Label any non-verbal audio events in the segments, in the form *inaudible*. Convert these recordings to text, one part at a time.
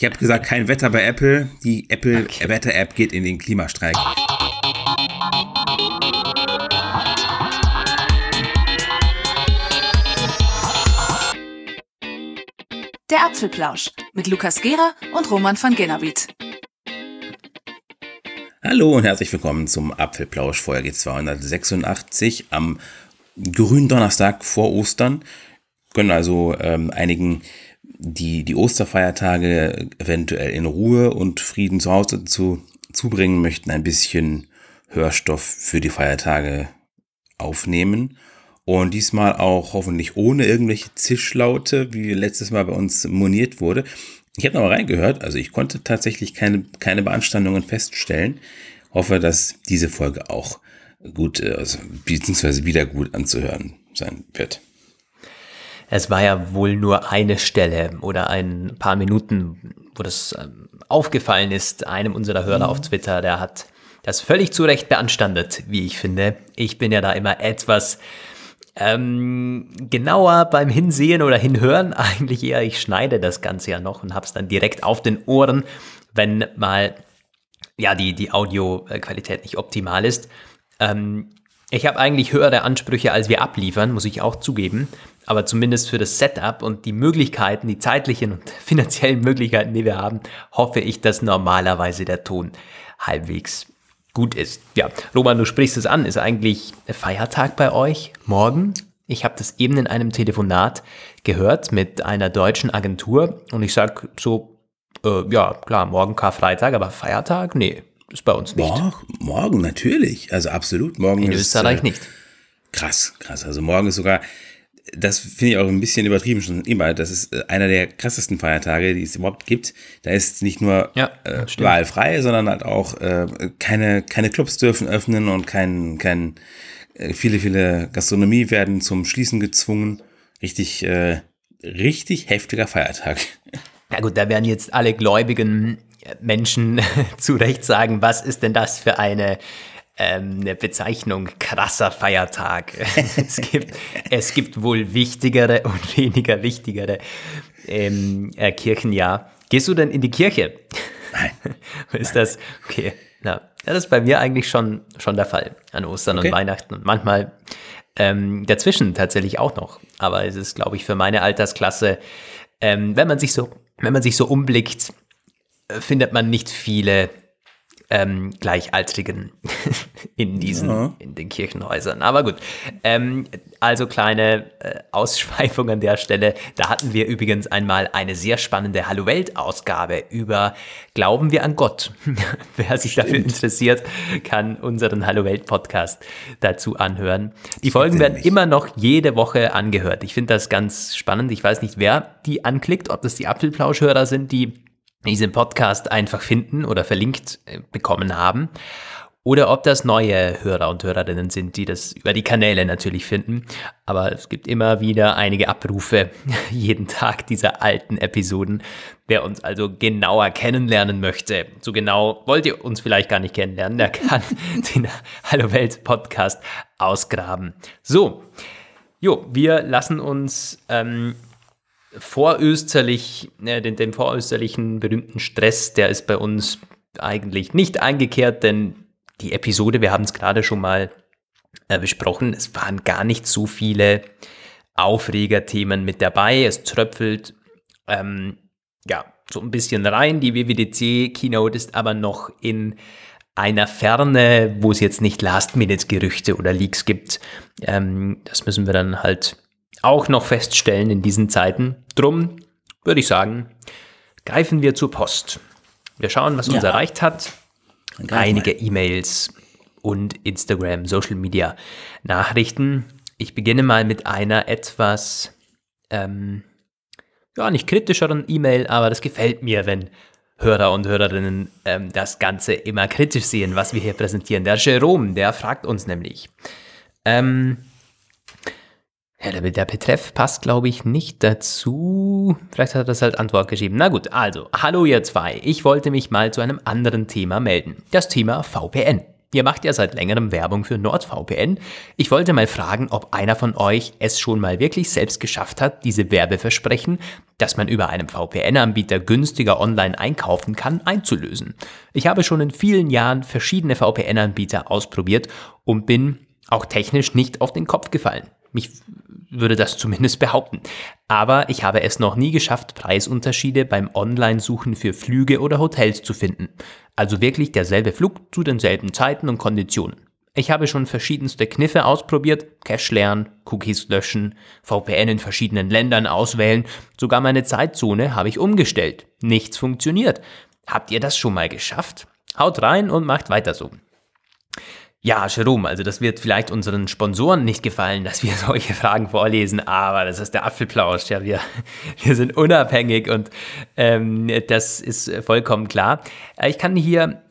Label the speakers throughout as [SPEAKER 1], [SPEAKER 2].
[SPEAKER 1] Ich habe gesagt, kein Wetter bei Apple. Die Apple okay. Wetter-App geht in den Klimastreik.
[SPEAKER 2] Der Apfelplausch mit Lukas Gera und Roman van Genabit.
[SPEAKER 1] Hallo und herzlich willkommen zum Apfelplausch Folge 286 am grünen Donnerstag vor Ostern. Können also ähm, einigen die, die Osterfeiertage eventuell in Ruhe und Frieden zu Hause zu, zubringen möchten, ein bisschen Hörstoff für die Feiertage aufnehmen. Und diesmal auch hoffentlich ohne irgendwelche Zischlaute, wie letztes Mal bei uns moniert wurde. Ich habe noch mal reingehört, also ich konnte tatsächlich keine, keine Beanstandungen feststellen. Hoffe, dass diese Folge auch gut, äh, also, beziehungsweise wieder gut anzuhören sein wird.
[SPEAKER 3] Es war ja wohl nur eine Stelle oder ein paar Minuten, wo das ähm, aufgefallen ist, einem unserer Hörer mhm. auf Twitter, der hat das völlig zu Recht beanstandet, wie ich finde. Ich bin ja da immer etwas ähm, genauer beim Hinsehen oder Hinhören. *laughs* Eigentlich eher, ich schneide das Ganze ja noch und hab's dann direkt auf den Ohren, wenn mal ja die, die Audioqualität nicht optimal ist. Ähm, ich habe eigentlich höhere Ansprüche, als wir abliefern, muss ich auch zugeben. Aber zumindest für das Setup und die Möglichkeiten, die zeitlichen und *laughs* finanziellen Möglichkeiten, die wir haben, hoffe ich, dass normalerweise der Ton halbwegs gut ist. Ja, Roman, du sprichst es an. Ist eigentlich Feiertag bei euch morgen? Ich habe das eben in einem Telefonat gehört mit einer deutschen Agentur und ich sage so, äh, ja, klar, morgen Karfreitag, aber Feiertag? Nee, ist bei uns nicht.
[SPEAKER 1] Morgen, morgen natürlich, also absolut. Morgen
[SPEAKER 3] in ist, Österreich äh, nicht.
[SPEAKER 1] Krass, krass. Also morgen ist sogar, das finde ich auch ein bisschen übertrieben schon immer. Das ist äh, einer der krassesten Feiertage, die es überhaupt gibt. Da ist nicht nur ja, äh, wahlfrei, sondern halt auch äh, keine, keine Clubs dürfen öffnen und kein, kein, äh, viele, viele Gastronomie werden zum Schließen gezwungen. Richtig, äh, richtig heftiger Feiertag.
[SPEAKER 3] Ja gut, da werden jetzt alle gläubigen Menschen *laughs* zu Recht sagen, was ist denn das für eine ähm, eine Bezeichnung krasser Feiertag. *laughs* es, gibt, es gibt wohl wichtigere und *laughs* weniger wichtigere ähm, äh, Kirchenjahr. Gehst du denn in die Kirche?
[SPEAKER 1] Nein. *laughs*
[SPEAKER 3] ist das, okay, na, das ist bei mir eigentlich schon, schon der Fall an Ostern okay. und Weihnachten und manchmal ähm, dazwischen tatsächlich auch noch. Aber es ist, glaube ich, für meine Altersklasse, ähm, wenn man sich so, wenn man sich so umblickt, äh, findet man nicht viele ähm, Gleichaltrigen *laughs* in diesen, ja. in den Kirchenhäusern. Aber gut, ähm, also kleine äh, Ausschweifung an der Stelle. Da hatten wir übrigens einmal eine sehr spannende Hallo Welt Ausgabe über Glauben wir an Gott. *laughs* Wer sich Stimmt. dafür interessiert, kann unseren Hallo Welt Podcast dazu anhören. Die Folgen werden nicht. immer noch jede Woche angehört. Ich finde das ganz spannend. Ich weiß nicht, wer die anklickt, ob das die Apfelplauschhörer sind, die diesen Podcast einfach finden oder verlinkt äh, bekommen haben. Oder ob das neue Hörer und Hörerinnen sind, die das über die Kanäle natürlich finden. Aber es gibt immer wieder einige Abrufe *laughs* jeden Tag dieser alten Episoden. Wer uns also genauer kennenlernen möchte, so genau wollt ihr uns vielleicht gar nicht kennenlernen, der kann *laughs* den Hallo Welt Podcast ausgraben. So, jo, wir lassen uns ähm, vorösterlich, äh, den, den vorösterlichen berühmten Stress, der ist bei uns eigentlich nicht eingekehrt, denn die Episode, wir haben es gerade schon mal äh, besprochen, es waren gar nicht so viele Aufregerthemen mit dabei. Es tröpfelt ähm, ja so ein bisschen rein. Die WWDC Keynote ist aber noch in einer Ferne, wo es jetzt nicht Last-Minute-Gerüchte oder Leaks gibt. Ähm, das müssen wir dann halt auch noch feststellen in diesen Zeiten. Drum würde ich sagen, greifen wir zur Post. Wir schauen, was ja. uns erreicht hat. Einige E-Mails und Instagram, Social Media Nachrichten. Ich beginne mal mit einer etwas, ähm, ja, nicht kritischeren E-Mail, aber das gefällt mir, wenn Hörer und Hörerinnen ähm, das Ganze immer kritisch sehen, was wir hier präsentieren. Der Jerome, der fragt uns nämlich, ähm, ja, der, der Betreff passt, glaube ich, nicht dazu. Vielleicht hat er das halt Antwort geschrieben. Na gut, also, hallo ihr zwei. Ich wollte mich mal zu einem anderen Thema melden. Das Thema VPN. Ihr macht ja seit längerem Werbung für NordVPN. Ich wollte mal fragen, ob einer von euch es schon mal wirklich selbst geschafft hat, diese Werbeversprechen, dass man über einen VPN-Anbieter günstiger online einkaufen kann, einzulösen. Ich habe schon in vielen Jahren verschiedene VPN-Anbieter ausprobiert und bin auch technisch nicht auf den Kopf gefallen. Mich würde das zumindest behaupten. Aber ich habe es noch nie geschafft, Preisunterschiede beim Online-Suchen für Flüge oder Hotels zu finden. Also wirklich derselbe Flug zu denselben Zeiten und Konditionen. Ich habe schon verschiedenste Kniffe ausprobiert, Cache lernen, Cookies löschen, VPN in verschiedenen Ländern auswählen, sogar meine Zeitzone habe ich umgestellt. Nichts funktioniert. Habt ihr das schon mal geschafft? Haut rein und macht weiter so. Ja, Jerome, also das wird vielleicht unseren Sponsoren nicht gefallen, dass wir *laughs* solche Fragen vorlesen, aber das ist der Apfelplausch. Ja, wir, *laughs* wir sind unabhängig und ähm, das ist vollkommen klar. Ich kann hier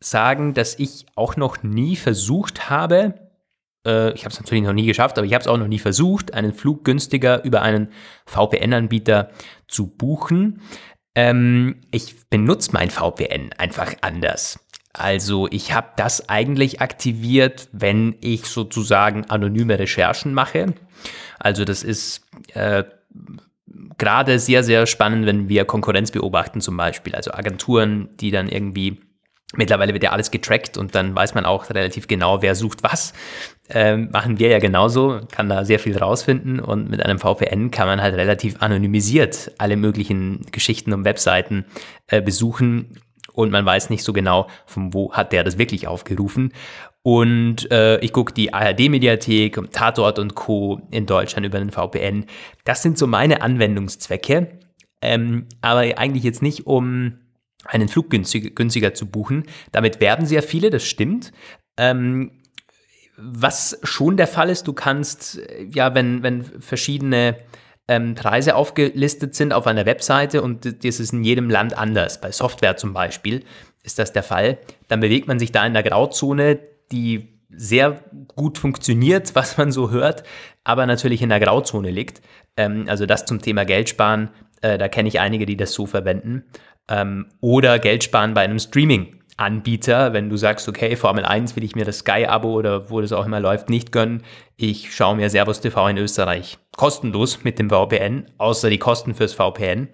[SPEAKER 3] sagen, dass ich auch noch nie versucht habe, äh, ich habe es natürlich noch nie geschafft, aber ich habe es auch noch nie versucht, einen Flug günstiger über einen VPN-Anbieter zu buchen. Ähm, ich benutze mein VPN einfach anders. Also ich habe das eigentlich aktiviert, wenn ich sozusagen anonyme Recherchen mache. Also das ist äh, gerade sehr, sehr spannend, wenn wir Konkurrenz beobachten zum Beispiel. Also Agenturen, die dann irgendwie, mittlerweile wird ja alles getrackt und dann weiß man auch relativ genau, wer sucht was. Ähm, machen wir ja genauso, kann da sehr viel rausfinden und mit einem VPN kann man halt relativ anonymisiert alle möglichen Geschichten und Webseiten äh, besuchen und man weiß nicht so genau, von wo hat der das wirklich aufgerufen. Und äh, ich gucke die ARD-Mediathek, Tatort und Co. in Deutschland über den VPN. Das sind so meine Anwendungszwecke. Ähm, aber eigentlich jetzt nicht, um einen Flug günstiger, günstiger zu buchen. Damit werben sehr viele, das stimmt. Ähm, was schon der Fall ist, du kannst, ja, wenn, wenn verschiedene ähm, Preise aufgelistet sind auf einer Webseite und das ist in jedem Land anders. Bei Software zum Beispiel ist das der Fall. Dann bewegt man sich da in der Grauzone, die sehr gut funktioniert, *laughs* was man so hört, aber natürlich in der Grauzone liegt. Ähm, also das zum Thema Geld sparen, äh, da kenne ich einige, die das so verwenden. Ähm, oder Geld sparen bei einem Streaming. Anbieter, wenn du sagst, okay, Formel 1 will ich mir das Sky-Abo oder wo das auch immer läuft, nicht gönnen. Ich schaue mir Servus TV in Österreich kostenlos mit dem VPN, außer die Kosten fürs VPN.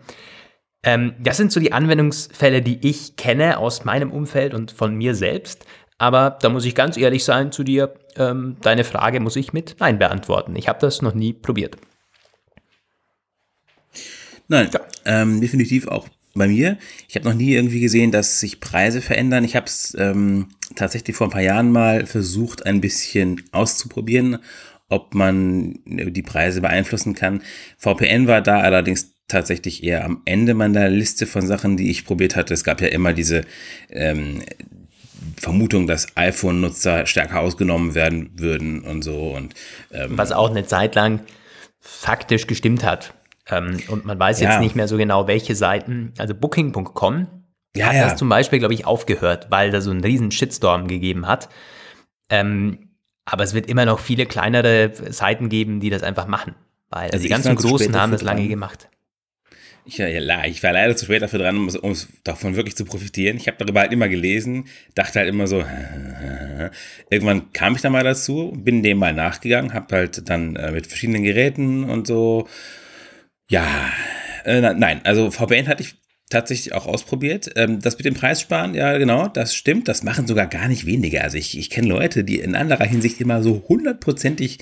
[SPEAKER 3] Ähm, das sind so die Anwendungsfälle, die ich kenne aus meinem Umfeld und von mir selbst. Aber da muss ich ganz ehrlich sein zu dir, ähm, deine Frage muss ich mit Nein beantworten. Ich habe das noch nie probiert.
[SPEAKER 1] Nein, ja. ähm, definitiv auch bei mir. Ich habe noch nie irgendwie gesehen, dass sich Preise verändern. Ich habe es ähm, tatsächlich vor ein paar Jahren mal versucht, ein bisschen auszuprobieren, ob man die Preise beeinflussen kann. VPN war da allerdings tatsächlich eher am Ende meiner Liste von Sachen, die ich probiert hatte. Es gab ja immer diese ähm, Vermutung, dass iPhone-Nutzer stärker ausgenommen werden würden und so. Und,
[SPEAKER 3] ähm, Was auch eine Zeit lang faktisch gestimmt hat. Ähm, und man weiß ja. jetzt nicht mehr so genau, welche Seiten. Also Booking.com ja, hat ja. das zum Beispiel, glaube ich, aufgehört, weil da so einen riesen Shitstorm gegeben hat. Ähm, aber es wird immer noch viele kleinere Seiten geben, die das einfach machen. Weil also die ganzen Großen haben das lange dran. gemacht.
[SPEAKER 1] Ich, ja, ich war leider zu spät dafür dran, um, um davon wirklich zu profitieren. Ich habe darüber halt immer gelesen, dachte halt immer so, *laughs* irgendwann kam ich dann mal dazu, bin dem mal nachgegangen, habe halt dann äh, mit verschiedenen Geräten und so ja, äh, nein, also VPN hatte ich tatsächlich auch ausprobiert. Ähm, das mit dem Preissparen, ja genau, das stimmt. Das machen sogar gar nicht weniger. Also ich, ich kenne Leute, die in anderer Hinsicht immer so hundertprozentig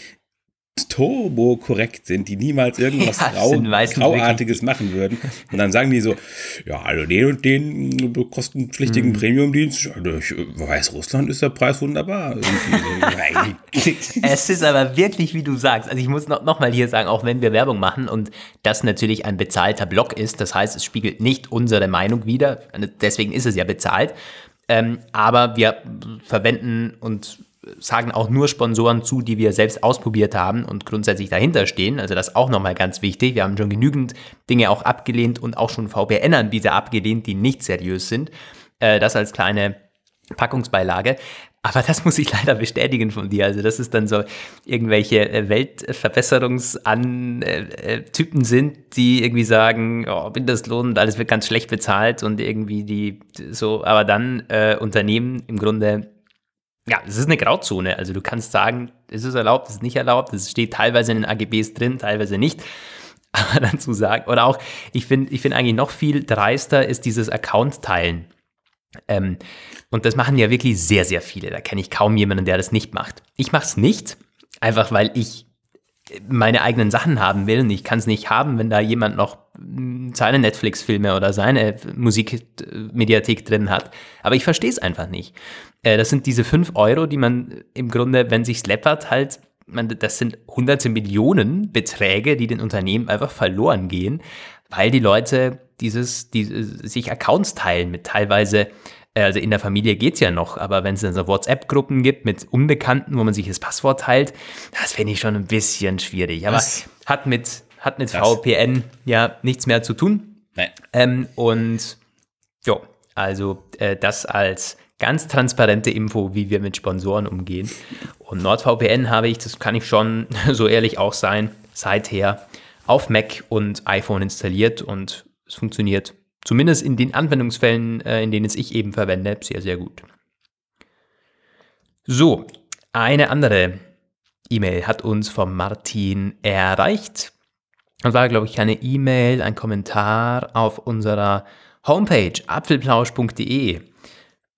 [SPEAKER 1] turbo korrekt sind, die niemals irgendwas *laughs* ja, Grau, Grauartiges machen würden. Und dann sagen die so, ja, also den und den kostenpflichtigen mhm. Premium-Dienst, also ich weiß, Russland ist der Preis wunderbar. *laughs* *laughs*
[SPEAKER 3] es ist aber wirklich, wie du sagst, also ich muss noch, noch mal hier sagen, auch wenn wir Werbung machen und das natürlich ein bezahlter Blog ist, das heißt, es spiegelt nicht unsere Meinung wider, deswegen ist es ja bezahlt, ähm, aber wir verwenden und sagen auch nur Sponsoren zu, die wir selbst ausprobiert haben und grundsätzlich dahinter stehen. Also das auch nochmal ganz wichtig. Wir haben schon genügend Dinge auch abgelehnt und auch schon VPN-Anbieter abgelehnt, die nicht seriös sind. Äh, das als kleine Packungsbeilage. Aber das muss ich leider bestätigen von dir. Also, dass es dann so irgendwelche äh, Weltverbesserungstypen äh, sind, die irgendwie sagen, oh, Mindestlohn und alles wird ganz schlecht bezahlt und irgendwie die so, aber dann äh, Unternehmen im Grunde ja, es ist eine Grauzone. Also du kannst sagen, es ist erlaubt, es ist nicht erlaubt, es steht teilweise in den AGBs drin, teilweise nicht. *laughs* Aber dann zu sagen, oder auch, ich finde ich finde eigentlich noch viel dreister ist dieses Account-Teilen. Ähm, und das machen ja wirklich sehr, sehr viele. Da kenne ich kaum jemanden, der das nicht macht. Ich mache es nicht, einfach weil ich meine eigenen Sachen haben will und ich kann es nicht haben, wenn da jemand noch hm, seine Netflix-Filme oder seine Musikmediathek drin hat. Aber ich verstehe es einfach nicht. Äh, das sind diese 5 Euro, die man im Grunde, wenn sich läppert, halt, das sind hunderte Millionen Beträge, die den Unternehmen einfach verloren gehen, weil die Leute dieses, die, sich Accounts teilen mit teilweise äh, also in der Familie geht es ja noch, aber wenn es dann so WhatsApp-Gruppen gibt mit Unbekannten, wo man sich das Passwort teilt, das finde ich schon ein bisschen schwierig. Aber Was? hat mit, hat mit VPN ja nichts mehr zu tun. Nee. Ähm, und ja, also äh, das als ganz transparente Info, wie wir mit Sponsoren umgehen. Und NordVPN habe ich, das kann ich schon *laughs* so ehrlich auch sein, seither auf Mac und iPhone installiert und es funktioniert zumindest in den Anwendungsfällen, äh, in denen es ich eben verwende, sehr, sehr gut. So, eine andere E-Mail hat uns von Martin erreicht. Das war, glaube ich, keine E-Mail, ein Kommentar auf unserer Homepage apfelplausch.de.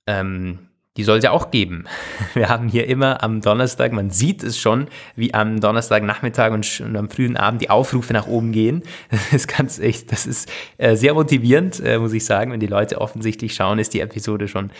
[SPEAKER 3] Ähm, die soll es ja auch geben. *laughs* Wir haben hier immer am Donnerstag, man sieht es schon, wie am Donnerstagnachmittag und, und am frühen Abend die Aufrufe nach oben gehen. *laughs* Das ist ganz echt, das ist äh, sehr motivierend, äh, muss ich sagen. Wenn die Leute offensichtlich schauen, ist die Episode schon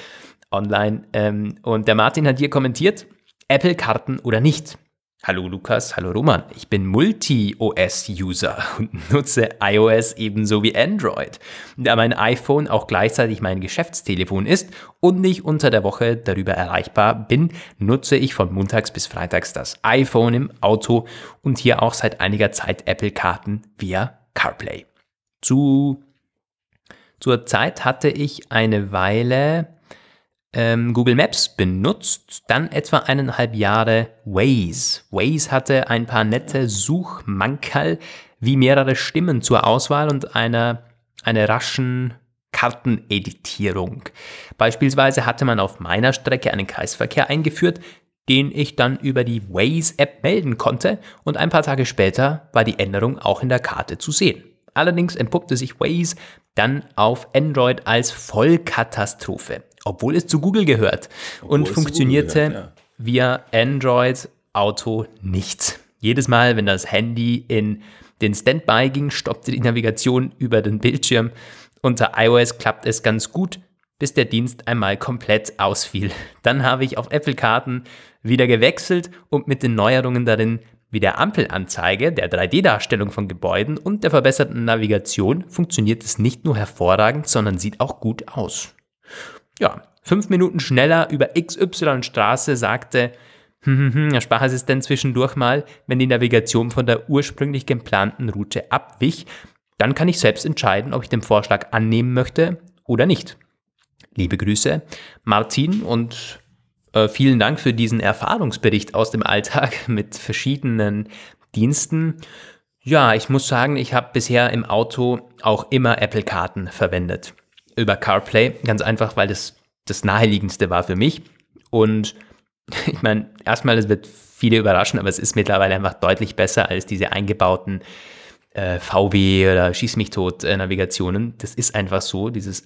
[SPEAKER 3] online. Ähm, und der Martin hat hier kommentiert, Apple-Karten oder nicht. Hallo Lukas, hallo Roman. Ich bin Multi-OS-User und *laughs* nutze iOS ebenso wie Android. Da mein iPhone auch gleichzeitig mein Geschäftstelefon ist und ich unter der Woche darüber erreichbar bin, nutze ich von montags bis freitags das iPhone im Auto und hier auch seit einiger Zeit Apple-Karten via CarPlay. Zu, zur Zeit hatte ich eine Weile ähm, Google Maps benutzt, dann etwa eineinhalb Jahre Waze. Waze hatte ein paar nette Suchmankerl wie mehrere Stimmen zur Auswahl und einer, eine raschen Karteneditierung. Beispielsweise hatte man auf meiner Strecke einen Kreisverkehr eingeführt, den ich dann über die Waze-App melden konnte und ein paar Tage später war die Änderung auch in der Karte zu sehen. Allerdings entpuppte sich Waze dann auf Android als Vollkatastrophe obwohl es zu Google gehört obwohl und funktionierte gehört, ja. via Android Auto nicht. Jedes Mal, wenn das Handy in den Standby ging, stoppte die Navigation über den Bildschirm. Unter iOS klappt es ganz gut, bis der Dienst einmal komplett ausfiel. Dann habe ich auf Apple-Karten wieder gewechselt und mit den Neuerungen darin wie der Ampelanzeige, der 3D-Darstellung von Gebäuden und der verbesserten Navigation funktioniert es nicht nur hervorragend, sondern sieht auch gut aus ja, fünf Minuten schneller über XY-Straße sagte, hm, hm, hm, der Sprachassistent zwischendurch mal, wenn die Navigation von der ursprünglich geplanten Route abwich, dann kann ich selbst entscheiden, ob ich den Vorschlag annehmen möchte oder nicht. Liebe Grüße, Martin, und äh, vielen Dank für diesen Erfahrungsbericht aus dem Alltag *laughs* mit verschiedenen Diensten. Ja, ich muss sagen, ich habe bisher im Auto auch immer Apple-Karten verwendet über CarPlay, ganz einfach, weil das das naheliegendste war für mich. Und *laughs* ich meine, erstmal, es wird viele überraschen, aber es ist mittlerweile einfach deutlich besser als diese eingebauten äh, VW oder Schieß mich tot äh, Navigationen. Das ist einfach so, dieses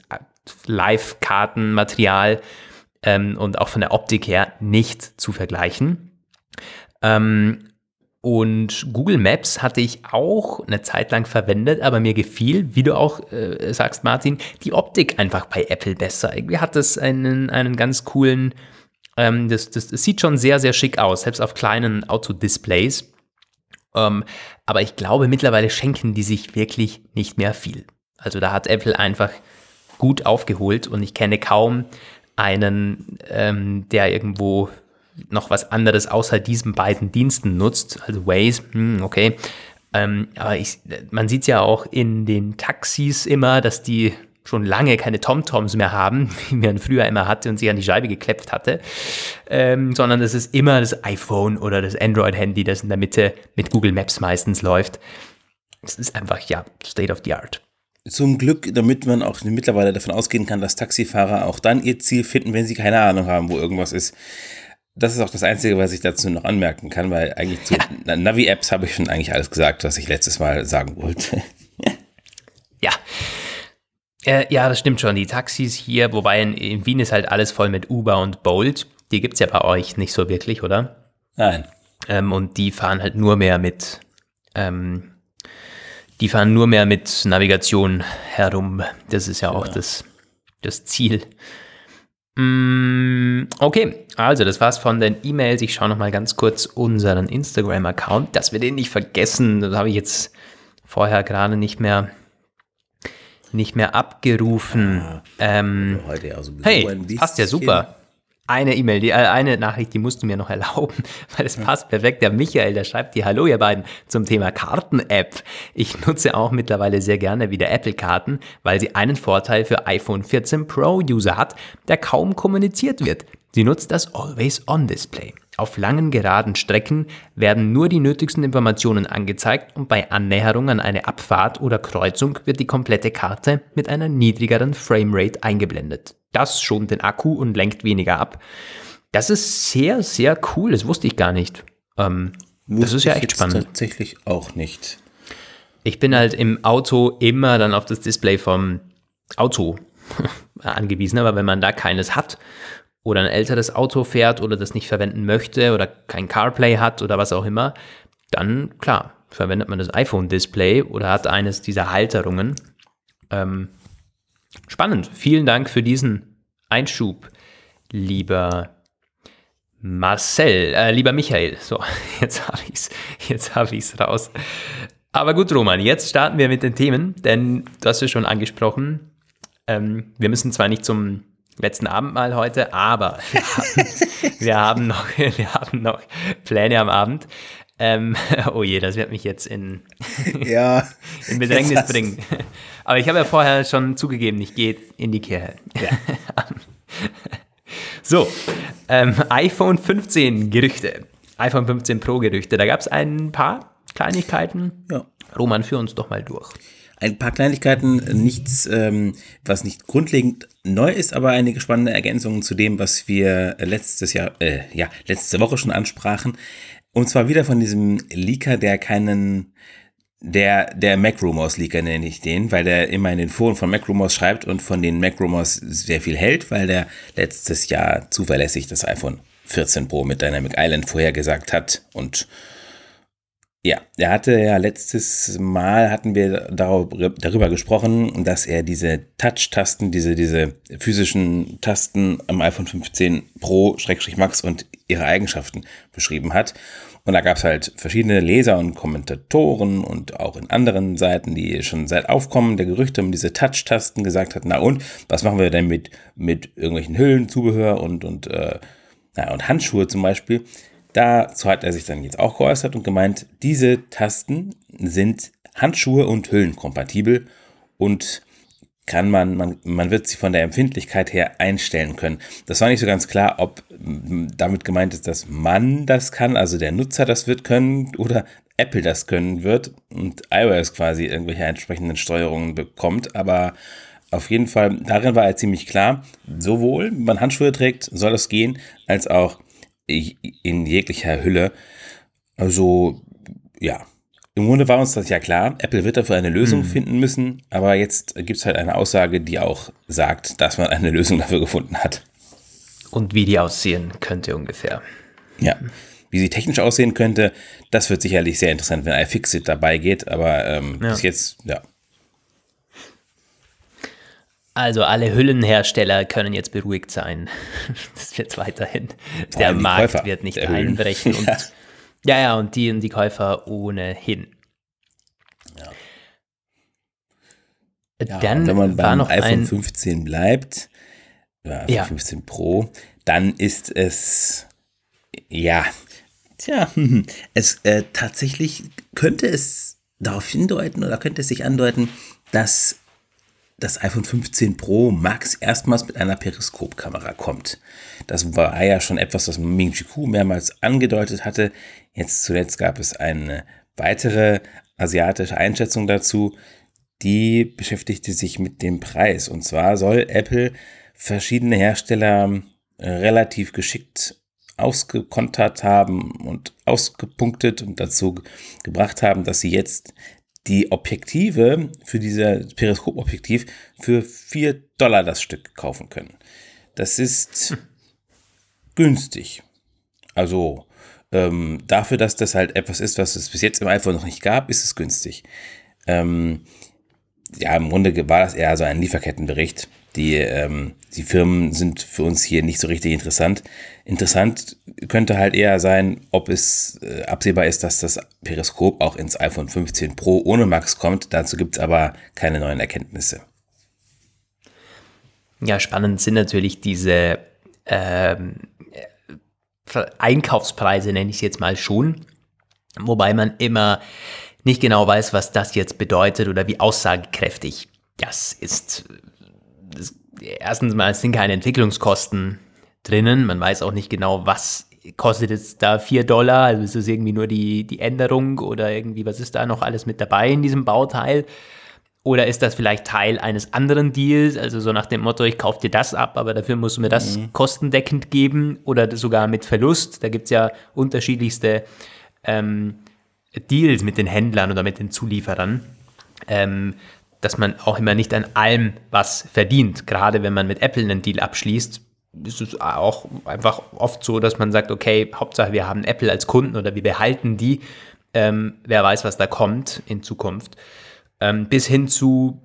[SPEAKER 3] Live-Kartenmaterial ähm, und auch von der Optik her nicht zu vergleichen. Ähm, und Google Maps hatte ich auch eine Zeit lang verwendet, aber mir gefiel, wie du auch äh, sagst, Martin, die Optik einfach bei Apple besser. Irgendwie hat das einen, einen ganz coolen, ähm, das, das, das, sieht schon sehr, sehr schick aus, selbst auf kleinen Autodisplays. Ähm, aber ich glaube, mittlerweile schenken die sich wirklich nicht mehr viel. Also da hat Apple einfach gut aufgeholt und ich kenne kaum einen, ähm, der irgendwo noch was anderes außer diesen beiden Diensten nutzt, also Waze, hm, okay. Ähm, aber ich, man sieht ja auch in den Taxis immer, dass die schon lange keine TomToms mehr haben, *laughs* wie man früher immer hatte und sich an die Scheibe geklepft hatte, ähm, sondern es ist immer das iPhone oder das Android-Handy, das in der Mitte mit Google Maps meistens läuft. Es ist einfach, ja, State of the Art.
[SPEAKER 1] Zum Glück, damit man auch mittlerweile davon ausgehen kann, dass Taxifahrer auch dann ihr Ziel finden, wenn sie keine Ahnung haben, wo irgendwas ist. Das ist auch das Einzige, was ich dazu noch anmerken kann, weil eigentlich zu ja. Navi-Apps habe ich schon eigentlich alles gesagt, was ich letztes Mal sagen wollte. *laughs*
[SPEAKER 3] ja. Äh, ja, das stimmt schon. Die Taxis hier, wobei in, in, Wien ist halt alles voll mit Uber und Bolt. Die gibt es ja bei euch nicht so wirklich, oder?
[SPEAKER 1] Nein.
[SPEAKER 3] Ähm, und die fahren halt nur mehr mit, ähm, die fahren nur mehr mit Navigation herum. Das ist ja auch ja. Das, das Ziel. Mm, okay, also das war's von den E-Mails. Ich schaue noch mal ganz kurz unseren Instagram-Account, dass wir den nicht vergessen. Das habe ich jetzt vorher gerade nicht mehr nicht mehr abgerufen. Ah, ähm, heute also hey, passt ja super eine E-Mail, die, äh, eine Nachricht, die musst du mir noch erlauben, *laughs* weil es passt perfekt. Der Michael, der schreibt dir, hallo ihr beiden, zum Thema Karten-App. Ich nutze auch mittlerweile sehr gerne wieder Apple-Karten, weil sie einen Vorteil für iPhone 14 Pro-User hat, der kaum kommuniziert wird. Sie nutzt das Always-On-Display. Auf langen geraden Strecken werden nur die nötigsten Informationen angezeigt und bei Annäherung an eine Abfahrt oder Kreuzung wird die komplette Karte mit einer niedrigeren Framerate eingeblendet. Das schont den Akku und lenkt weniger ab. Das ist sehr, sehr cool. Das wusste ich gar nicht. Ähm, das ist ja echt spannend.
[SPEAKER 1] Tatsächlich auch nicht.
[SPEAKER 3] Ich bin halt im Auto immer dann auf das Display vom Auto *laughs* angewiesen, aber wenn man da keines hat oder ein älteres Auto fährt oder das nicht verwenden möchte oder kein CarPlay hat oder was auch immer, dann klar, verwendet man das iPhone-Display oder hat eines dieser Halterungen. Ähm, Spannend. Vielen Dank für diesen Einschub, lieber Marcel, äh, lieber Michael. So, *laughs* jetzt habe ich es jetzt hab ich's raus. Aber gut, Roman, jetzt starten wir mit den Themen, denn du hast es schon angesprochen. Ähm, wir müssen zwar nicht zum letzten Abendmahl heute, aber *laughs* wir haben, wir haben, noch, *laughs* wir haben noch Pläne am Abend. Ähm, oh je, das wird mich jetzt in,
[SPEAKER 1] ja,
[SPEAKER 3] in Bedrängnis bringen. Aber ich habe ja vorher schon zugegeben, ich gehe in die Kirche. Ja. *laughs* so, ähm, iPhone 15 Gerüchte. iPhone 15 Pro Gerüchte. Da gab es ein paar Kleinigkeiten. Ja. Roman, führ uns doch mal durch.
[SPEAKER 1] Ein paar Kleinigkeiten, nichts, ähm, was nicht grundlegend neu ist, aber einige spannende Ergänzungen zu dem, was wir letztes Jahr, äh, ja, letzte Woche schon ansprachen. Und zwar wieder von diesem Leaker, der keinen, der, der Mac Rumors Leaker nenne ich den, weil der immer in den Foren von Mac Rumors schreibt und von den Mac Rumors sehr viel hält, weil der letztes Jahr zuverlässig das iPhone 14 Pro mit Dynamic Island vorhergesagt hat und ja, er hatte ja letztes Mal hatten wir darüber gesprochen, dass er diese Touch-Tasten, diese, diese physischen Tasten am iPhone 15 Pro Max und ihre Eigenschaften beschrieben hat. Und da gab es halt verschiedene Leser und Kommentatoren und auch in anderen Seiten, die schon seit Aufkommen der Gerüchte um diese Touch-Tasten gesagt hatten, na und, was machen wir denn mit, mit irgendwelchen Hüllen, Zubehör und, und, äh, na, und Handschuhe zum Beispiel? Dazu hat er sich dann jetzt auch geäußert und gemeint, diese Tasten sind Handschuhe und Hüllen kompatibel und kann man, man, man wird sie von der Empfindlichkeit her einstellen können. Das war nicht so ganz klar, ob damit gemeint ist, dass man das kann, also der Nutzer das wird können oder Apple das können wird und iOS quasi irgendwelche entsprechenden Steuerungen bekommt, aber auf jeden Fall, darin war er ziemlich klar, sowohl wenn man Handschuhe trägt, soll das gehen, als auch in jeglicher Hülle. Also, ja. Im Grunde war uns das ja klar. Apple wird dafür eine Lösung mhm. finden müssen, aber jetzt gibt es halt eine Aussage, die auch sagt, dass man eine *laughs* Lösung dafür gefunden hat.
[SPEAKER 3] Und wie die aussehen könnte ungefähr.
[SPEAKER 1] Ja. Wie sie technisch aussehen könnte, das wird sicherlich sehr interessant, wenn iFixit dabei geht, aber ähm, ja. bis jetzt, ja,
[SPEAKER 3] also alle Hüllenhersteller können jetzt beruhigt sein. *laughs* Das wird weiterhin. Der Markt Käufer wird nicht einbrechen. Und, *laughs* ja. ja, und die, und die Käufer ohnehin. Ja.
[SPEAKER 1] Ja, dann wenn man beim iPhone 15 bleibt, iPhone ja. 15 Pro, dann ist es ja, tja, *laughs* es äh, tatsächlich könnte es darauf hindeuten oder könnte es sich andeuten, dass das iPhone 15 Pro Max erstmals mit einer Periskopkamera kommt. Das war ja schon etwas, was Ming Chi Ku mehrmals angedeutet hatte. Jetzt zuletzt gab es eine weitere asiatische Einschätzung dazu, die beschäftigte sich mit dem Preis. Und zwar soll Apple verschiedene Hersteller äh, relativ geschickt ausgekontert haben und ausgepunktet und dazu gebracht haben, dass sie jetzt die Objektive für dieses Periskopobjektiv für 4 Dollar das Stück kaufen können. Das ist hm. günstig. Also ähm, dafür, dass das halt etwas ist, was es bis jetzt im iPhone noch nicht gab, ist es günstig. Ähm, ja, im Grunde war das eher so ein Lieferkettenbericht. Die, ähm, die Firmen sind für uns hier nicht so richtig interessant. Interessant könnte halt eher sein, ob es äh, absehbar ist, dass das Periskop auch ins iPhone 15 Pro ohne Max kommt. Dazu gibt es aber keine neuen Erkenntnisse.
[SPEAKER 3] Ja, spannend sind natürlich diese ähm, Einkaufspreise, nenne ich es jetzt mal schon. Wobei man immer nicht genau weiß, was das jetzt bedeutet oder wie aussagekräftig das ist. Das, erstens mal, sind keine Entwicklungskosten drinnen. Man weiß auch nicht genau, was kostet es da 4 Dollar. Also ist es irgendwie nur die, die Änderung oder irgendwie, was ist da noch alles mit dabei in diesem Bauteil? Oder ist das vielleicht Teil eines anderen Deals? Also so nach dem Motto, ich kaufe dir das ab, aber dafür musst du mir das mhm. kostendeckend geben oder sogar mit Verlust. Da gibt es ja unterschiedlichste ähm, Deals mit den Händlern oder mit den Zulieferern. Ähm, dass man auch immer nicht an allem was verdient. Gerade wenn man mit Apple einen Deal abschließt, ist es auch einfach oft so, dass man sagt, okay, Hauptsache wir haben Apple als Kunden oder wir behalten die. Ähm, wer weiß, was da kommt in Zukunft. Ähm, bis hin zu,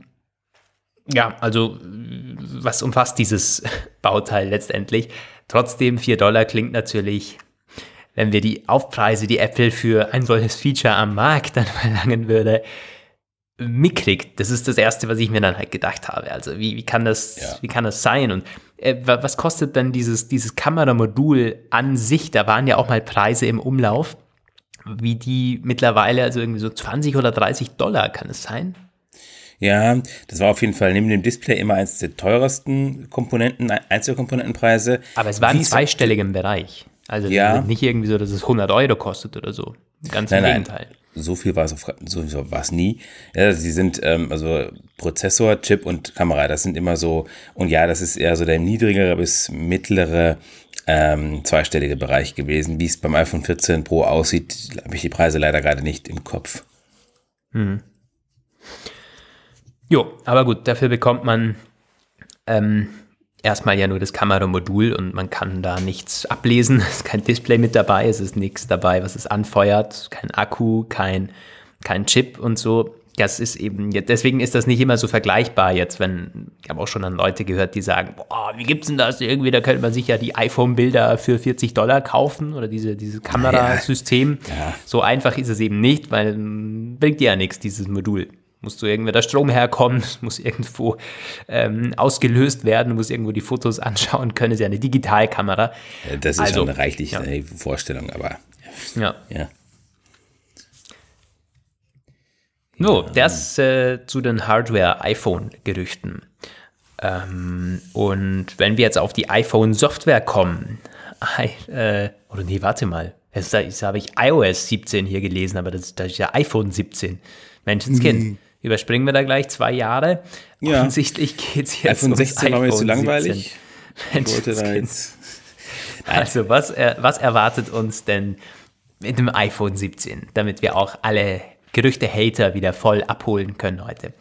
[SPEAKER 3] ja, also was umfasst dieses *laughs* Bauteil letztendlich? Trotzdem 4 Dollar klingt natürlich, wenn wir die Aufpreise, die Apple für ein solches Feature am Markt dann *laughs* verlangen würde, mickrig. Das ist das Erste, was ich mir dann halt gedacht habe. Also wie, wie, kann, das, ja. wie kann das sein? Und äh, was kostet dann dieses, dieses Kameramodul an sich? Da waren ja auch mal Preise im Umlauf wie die mittlerweile, also irgendwie so 20 oder 30 Dollar, kann es sein?
[SPEAKER 1] Ja, das war auf jeden Fall neben dem Display immer eines der teuersten Komponenten, Einzelkomponentenpreise.
[SPEAKER 3] Aber es war im zweistelligen Bereich. Also ja. nicht irgendwie so, dass es 100 Euro kostet oder so. Ganz nein, im Gegenteil. Nein.
[SPEAKER 1] So viel war es auf, so war es nie. Ja, sie sind, ähm, also Prozessor, Chip und Kamera, das sind immer so, und ja, das ist eher so der niedrigere bis mittlere ähm, zweistellige Bereich gewesen. Wie es beim iPhone 14 Pro aussieht, habe ich die Preise leider gerade nicht im Kopf. Hm.
[SPEAKER 3] Jo, aber gut, dafür bekommt man ähm, erstmal ja nur das Kameramodul und man kann da nichts ablesen. *laughs* Es ist kein Display mit dabei, es ist nichts dabei, was es anfeuert, kein Akku, kein, kein Chip und so das ist eben, deswegen ist das nicht immer so vergleichbar jetzt, wenn, ich habe auch schon an Leute gehört, die sagen, boah, wie gibt's denn das irgendwie, da könnte man sich ja die iPhone-Bilder für 40 Dollar kaufen oder diese, dieses Kamerasystem. Ja, ja. So einfach ist es eben nicht, weil bringt dir ja nichts, dieses Modul. Musst du irgendwo der Strom herkommen, *laughs* muss irgendwo ähm, ausgelöst werden, muss irgendwo die Fotos anschauen können, ist ja eine Digitalkamera.
[SPEAKER 1] Das ist also, schon eine reichliche ja. Vorstellung, aber
[SPEAKER 3] ja. ja. So, das äh, zu den Hardware-iPhone-Gerüchten. Ähm, und wenn wir jetzt auf die iPhone-Software kommen, *laughs* äh, oder nee, warte mal, jetzt, jetzt habe ich iOS 17 hier gelesen, aber das, das ist ja iPhone 17. Menschenskind. Mhm. Überspringen wir da gleich zwei Jahre. Ja. Offensichtlich geht es jetzt
[SPEAKER 1] iPhone 16 war mir zu langweilig.
[SPEAKER 3] Menschenskind. *laughs* Also, was, äh, was erwartet uns denn mit dem iPhone 17, damit wir auch alle Gerüchte-Hater wieder voll abholen können heute.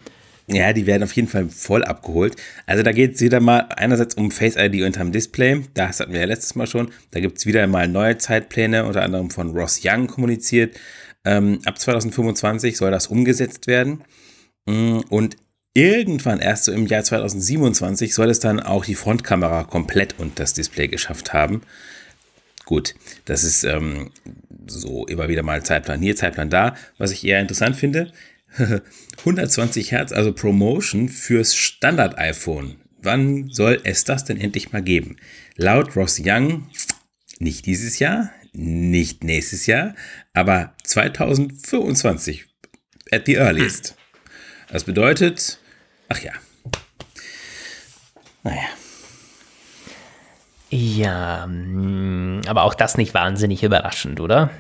[SPEAKER 1] Ja, die werden auf jeden Fall voll abgeholt. Also da geht es wieder mal einerseits um Face ID unterm Display. Das hatten wir ja letztes Mal schon. Da gibt es wieder mal neue Zeitpläne, unter anderem von Ross Young kommuniziert. Ähm, ab 2025 soll das umgesetzt werden. Mm, und irgendwann erst so im Jahr 2027 soll es dann auch die Frontkamera komplett unter das Display geschafft haben. Gut, das ist ähm, so immer wieder mal Zeitplan hier, Zeitplan da. Was ich eher interessant finde, *laughs* 120 Hertz, also Promotion fürs Standard-iPhone. Wann soll es das denn endlich mal geben? Laut Ross Young nicht dieses Jahr, nicht nächstes Jahr, aber 2025 at the earliest. Das bedeutet, ach ja, naja.
[SPEAKER 3] Ja, mm, aber auch das nicht wahnsinnig überraschend, oder?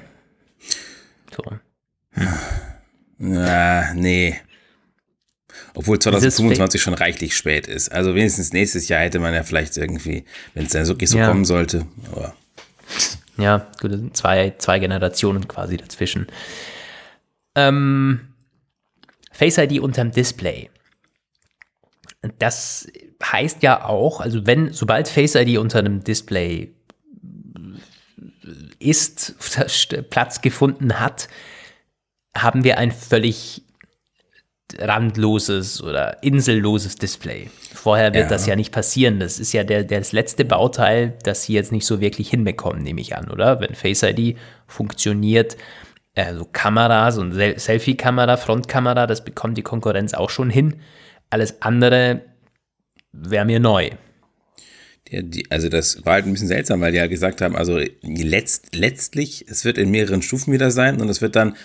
[SPEAKER 1] So. Ja, nee. Obwohl 2025 schon reichlich spät ist. Also wenigstens nächstes Jahr hätte man ja vielleicht irgendwie, wenn es dann wirklich so ja. kommen sollte. Aber
[SPEAKER 3] Ja, gut, zwei, zwei Generationen quasi dazwischen. Ähm, Face ID unterm Display. Das heißt ja auch, also wenn, sobald Face ID unter einem Display ist, *laughs* Platz gefunden hat, haben wir ein völlig randloses oder inselloses Display. Vorher wird ja. das ja nicht passieren. Das ist ja der, der, das letzte Bauteil, das sie jetzt nicht so wirklich hinbekommen, nehme ich an, oder? Wenn Face ID funktioniert, also Kamera, so eine Selfie-Kamera, Frontkamera, das bekommt die Konkurrenz auch schon hin. Alles andere wäre mir neu.
[SPEAKER 1] Ja, die, also das war halt ein bisschen seltsam, weil die ja gesagt haben, also letzt, letztlich, es wird in mehreren Stufen wieder sein und es wird dann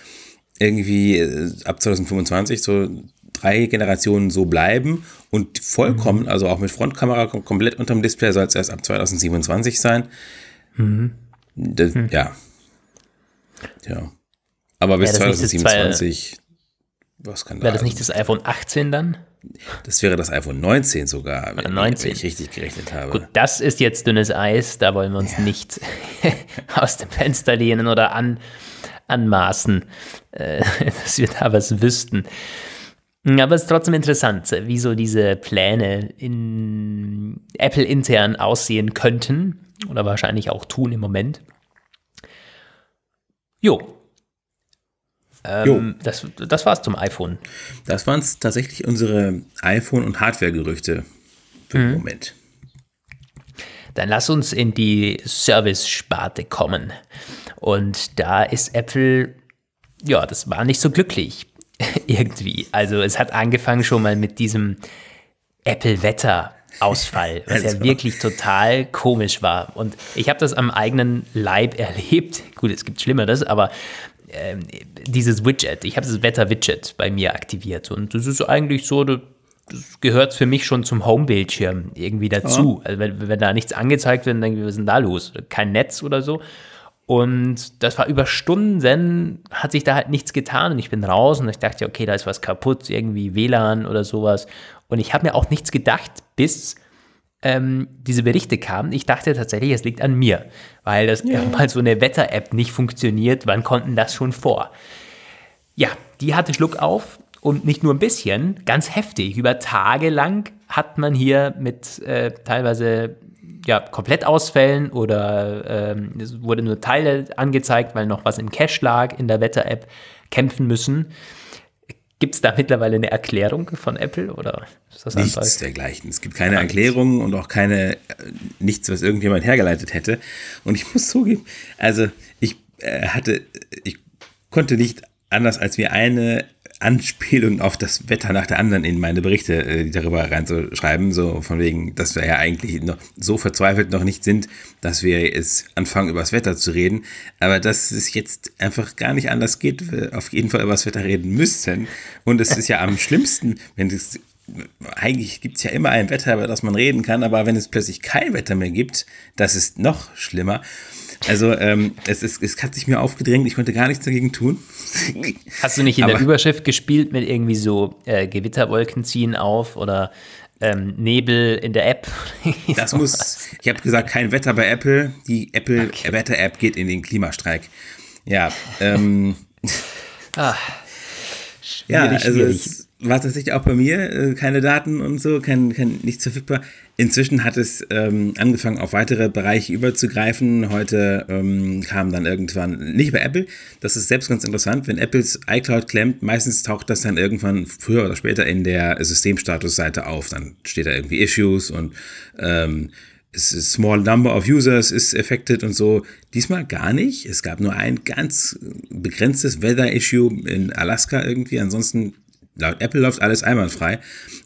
[SPEAKER 1] irgendwie äh, ab 2025 so drei Generationen so bleiben und vollkommen, mhm. also auch mit Frontkamera komplett unterm Display soll es erst ab 2027 sein. Mhm. Das, mhm. Ja. Ja. Aber bis 2027,
[SPEAKER 3] was kann da? Wäre das nicht das iPhone 18 dann?
[SPEAKER 1] Das wäre das iPhone 19 sogar,
[SPEAKER 3] wenn, 19.
[SPEAKER 1] wenn ich richtig gerechnet habe. Gut,
[SPEAKER 3] das ist jetzt dünnes Eis, da wollen wir uns ja. nicht *laughs* aus dem Fenster lehnen oder an, anmaßen, äh, *laughs* dass wir da was wüssten. Aber es ist trotzdem interessant, wie so diese Pläne in Apple intern aussehen könnten oder wahrscheinlich auch tun im Moment. Jo, ähm, das, das war's zum iPhone.
[SPEAKER 1] Das waren tatsächlich unsere iPhone- und Hardware-Gerüchte für mhm. den Moment.
[SPEAKER 3] Dann lass uns in die Service-Sparte kommen. Und da ist Apple, ja, das war nicht so glücklich *laughs* irgendwie. Also es hat angefangen schon mal mit diesem Apple-Wetter. Ausfall, *laughs* was also. ja wirklich total komisch war. Und ich habe das am eigenen Leib *laughs* erlebt. Gut, es gibt Schlimmeres, aber ähm, dieses Widget. Ich habe das Wetter-Widget bei mir aktiviert und das ist eigentlich so, das gehört für mich schon zum Home-Bildschirm irgendwie dazu. Ja. Also wenn, wenn, da nichts angezeigt wird, dann denke ich, was ist denn da los? Kein Netz oder so. Und das war über Stunden, hat sich da halt nichts getan und ich bin raus und ich dachte, okay, da ist was kaputt, irgendwie WLAN oder sowas. Und ich habe mir auch nichts gedacht, bis ähm, diese Berichte kamen, ich dachte tatsächlich, es liegt an mir, weil das ja. *laughs* mal so eine Wetter-App nicht funktioniert. Wann konnten das schon vor? Ja, die hatte Schluck auf und nicht nur ein bisschen, ganz heftig. Über Tage lang hat man hier mit äh, teilweise ja, Komplettausfällen oder ähm, es wurde nur Teile angezeigt, weil noch was im Cache lag in der Wetter-App kämpfen müssen. Gibt es da mittlerweile eine Erklärung von Apple oder
[SPEAKER 1] ist das Nichts einfach? dergleichen. Es gibt keine Erklärung und auch keine, äh, nichts, was irgendjemand hergeleitet hätte. Und ich muss zugeben, also ich äh, hatte, ich konnte nicht anders als mir eine Anspielung auf das Wetter nach der anderen in meine Berichte äh, darüber reinzuschreiben, so von wegen, dass wir ja eigentlich noch so verzweifelt noch nicht sind, dass wir es anfangen, über das Wetter zu reden, aber dass es jetzt einfach gar nicht anders geht, wir auf jeden Fall über das Wetter reden müssen. Und es ist ja am schlimmsten, wenn es eigentlich gibt es ja immer ein Wetter, über das man reden kann, aber wenn es plötzlich kein Wetter mehr gibt, das ist noch schlimmer. Also ähm, es, ist, es hat sich mir aufgedrängt, ich konnte gar nichts dagegen tun. *laughs*
[SPEAKER 3] Hast du nicht in Aber, der Überschrift gespielt mit irgendwie so äh, Gewitterwolken ziehen auf oder ähm, Nebel in der App? *laughs*
[SPEAKER 1] das muss, ich habe gesagt, kein Wetter bei Apple. Die Apple okay. Wetter-App geht in den Klimastreik. Ja, ähm, *laughs* ah, ja, also schwierig. es, war tatsächlich auch bei mir äh, keine Daten und so, kein, kein nichts verfügbar. Inzwischen hat es ähm, angefangen, auf weitere Bereiche überzugreifen. Heute ähm, kam dann irgendwann, nicht bei Apple, das ist selbst ganz interessant, wenn Apples iCloud klemmt, meistens taucht das dann irgendwann früher oder später in der Systemstatusseite auf. Dann steht da irgendwie Issues und ähm, small number of users ist affected und so. Diesmal gar nicht. Es gab nur ein ganz begrenztes Weather-Issue in Alaska irgendwie. Ansonsten laut Apple läuft alles einwandfrei,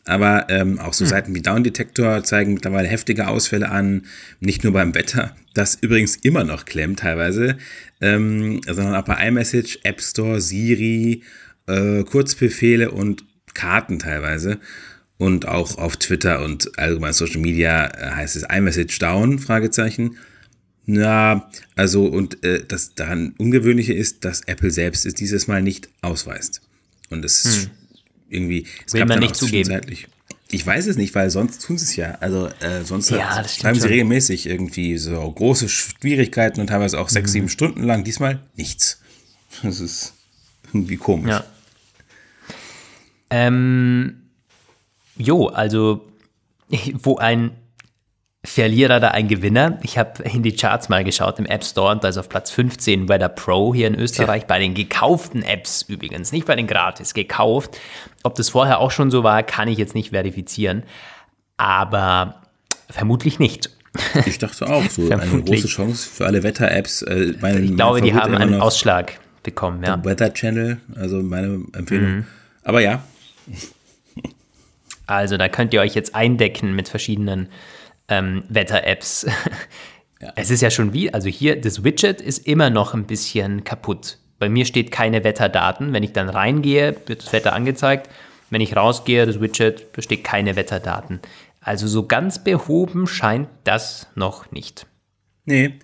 [SPEAKER 1] aber ähm, auch so hm. Seiten wie Down Detector zeigen mittlerweile heftige Ausfälle an, nicht nur beim Wetter, *laughs* das übrigens immer noch klemmt teilweise, ähm, sondern auch bei iMessage, App Store, Siri, äh, Kurzbefehle und Karten teilweise. Und auch auf Twitter und allgemein Social Media äh, heißt es iMessage down, Fragezeichen. Na, also und äh, das daran Ungewöhnliche ist, dass Apple selbst es dieses Mal nicht ausweist. Und es hm irgendwie,
[SPEAKER 3] es Will man nicht zugeben.
[SPEAKER 1] Ich weiß es nicht, weil sonst tun sie es ja. Also äh, sonst
[SPEAKER 3] Ja,
[SPEAKER 1] hat- schreiben sie
[SPEAKER 3] schon.
[SPEAKER 1] regelmäßig irgendwie so große Schwierigkeiten und teilweise auch sechs,
[SPEAKER 3] Mhm.
[SPEAKER 1] sieben Stunden lang. Diesmal nichts. Das ist irgendwie komisch.
[SPEAKER 3] Ja. Ähm, jo, also wo ein Verlierer da ein Gewinner. Ich habe in die Charts mal geschaut im App Store und da ist auf Platz 15 Weather Pro hier in Österreich, bei den gekauften Apps übrigens, nicht bei den gratis, gekauft. Ob das vorher auch schon so war, kann ich jetzt nicht verifizieren, aber vermutlich nicht. *laughs*
[SPEAKER 1] Ich dachte auch, so eine große Chance für alle Wetter-Apps. Äh,
[SPEAKER 3] Ich glaube, die haben einen Ausschlag bekommen, ja.
[SPEAKER 1] Weather Channel, also meine Empfehlung.
[SPEAKER 3] Mhm.
[SPEAKER 1] Aber ja, *laughs*
[SPEAKER 3] Also da könnt ihr euch jetzt eindecken mit verschiedenen ähm, Wetter-Apps. *laughs* Es ist ja schon wie, also hier, das Widget ist immer noch ein bisschen kaputt. Bei mir steht keine Wetterdaten. Wenn ich dann reingehe, wird das Wetter angezeigt. Wenn ich rausgehe, das Widget, da steht keine Wetterdaten. Also so ganz behoben scheint das noch nicht.
[SPEAKER 1] Nee.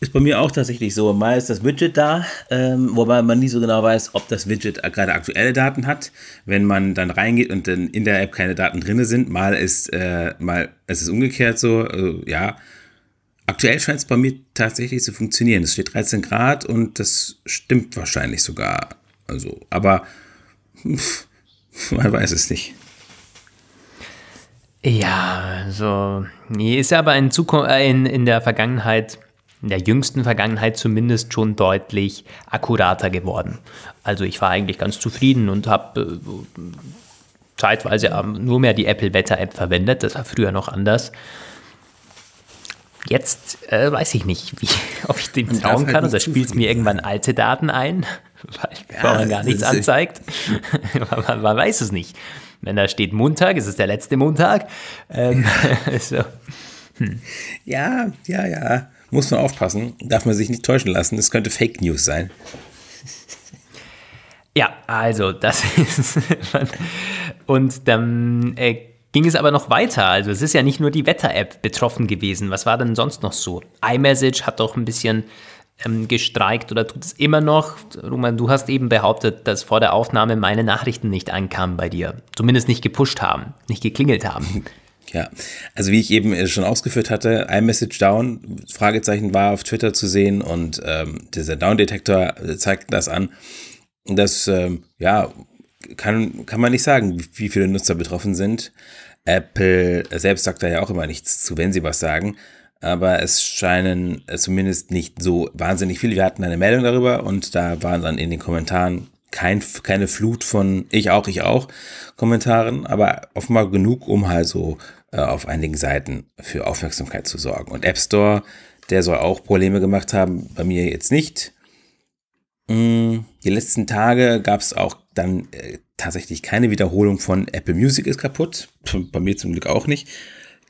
[SPEAKER 1] Ist bei mir auch tatsächlich so. Mal ist das Widget da, ähm, wobei man nie so genau weiß, ob das Widget gerade aktuelle Daten hat. Wenn man dann reingeht und dann in der App keine Daten drin sind, mal ist, äh, mal ist es umgekehrt so, äh, ja. Aktuell scheint es bei mir tatsächlich zu funktionieren. Es steht 13 Grad und das stimmt wahrscheinlich sogar. Also, aber pff, *laughs* man weiß es nicht.
[SPEAKER 3] Ja, also, nee, ist aber in, Zukunft, äh, in, in der Vergangenheit, in der jüngsten Vergangenheit zumindest schon deutlich akkurater geworden. Also ich war eigentlich ganz zufrieden und habe äh, zeitweise ähm, nur mehr die Apple Wetter App verwendet. Das war früher noch anders. Jetzt äh, weiß ich nicht, wie, *laughs* ob ich dem trauen
[SPEAKER 1] halt
[SPEAKER 3] kann oder spielt es mir irgendwann alte Daten ein, *laughs* weil,
[SPEAKER 1] Ja,
[SPEAKER 3] man gar nichts anzeigt. *laughs* man, man, man weiß es nicht. Wenn da steht Montag, ist es der letzte Montag. Ähm, so.
[SPEAKER 1] Ja, ja, ja. Muss man aufpassen. Darf man sich nicht täuschen lassen. Es könnte Fake News sein.
[SPEAKER 3] Ja, also das ist. Und dann äh, ging es aber noch weiter. Also es ist ja nicht nur die Wetter-App betroffen gewesen. Was war denn sonst noch so? iMessage hat doch ein bisschen ähm, gestreikt oder tut es immer noch. Roman, du hast eben behauptet, dass vor der Aufnahme meine Nachrichten nicht ankamen bei dir. Zumindest nicht gepusht haben, nicht geklingelt haben. *laughs*
[SPEAKER 1] Ja, also wie ich eben äh, schon ausgeführt hatte, iMessage Down, Fragezeichen war auf Twitter zu sehen und ähm, dieser Down-Detektor äh, zeigt das an. Und das, ähm, ja, kann, kann man nicht sagen, wie, viele Nutzer betroffen sind. Apple selbst sagt da ja auch immer nichts zu, wenn sie was sagen. Aber es scheinen äh, zumindest nicht so wahnsinnig viele. Wir hatten eine Meldung darüber und da waren dann in den Kommentaren kein, keine Flut von ich auch, ich auch Kommentaren, aber offenbar genug, um halt so äh, auf einigen Seiten für Aufmerksamkeit zu sorgen. Und App Store, der soll auch Probleme gemacht haben, bei mir jetzt nicht. Mm, Die letzten Tage gab es auch dann äh, tatsächlich keine Wiederholung von Apple Music ist kaputt. Bei mir zum Glück auch nicht.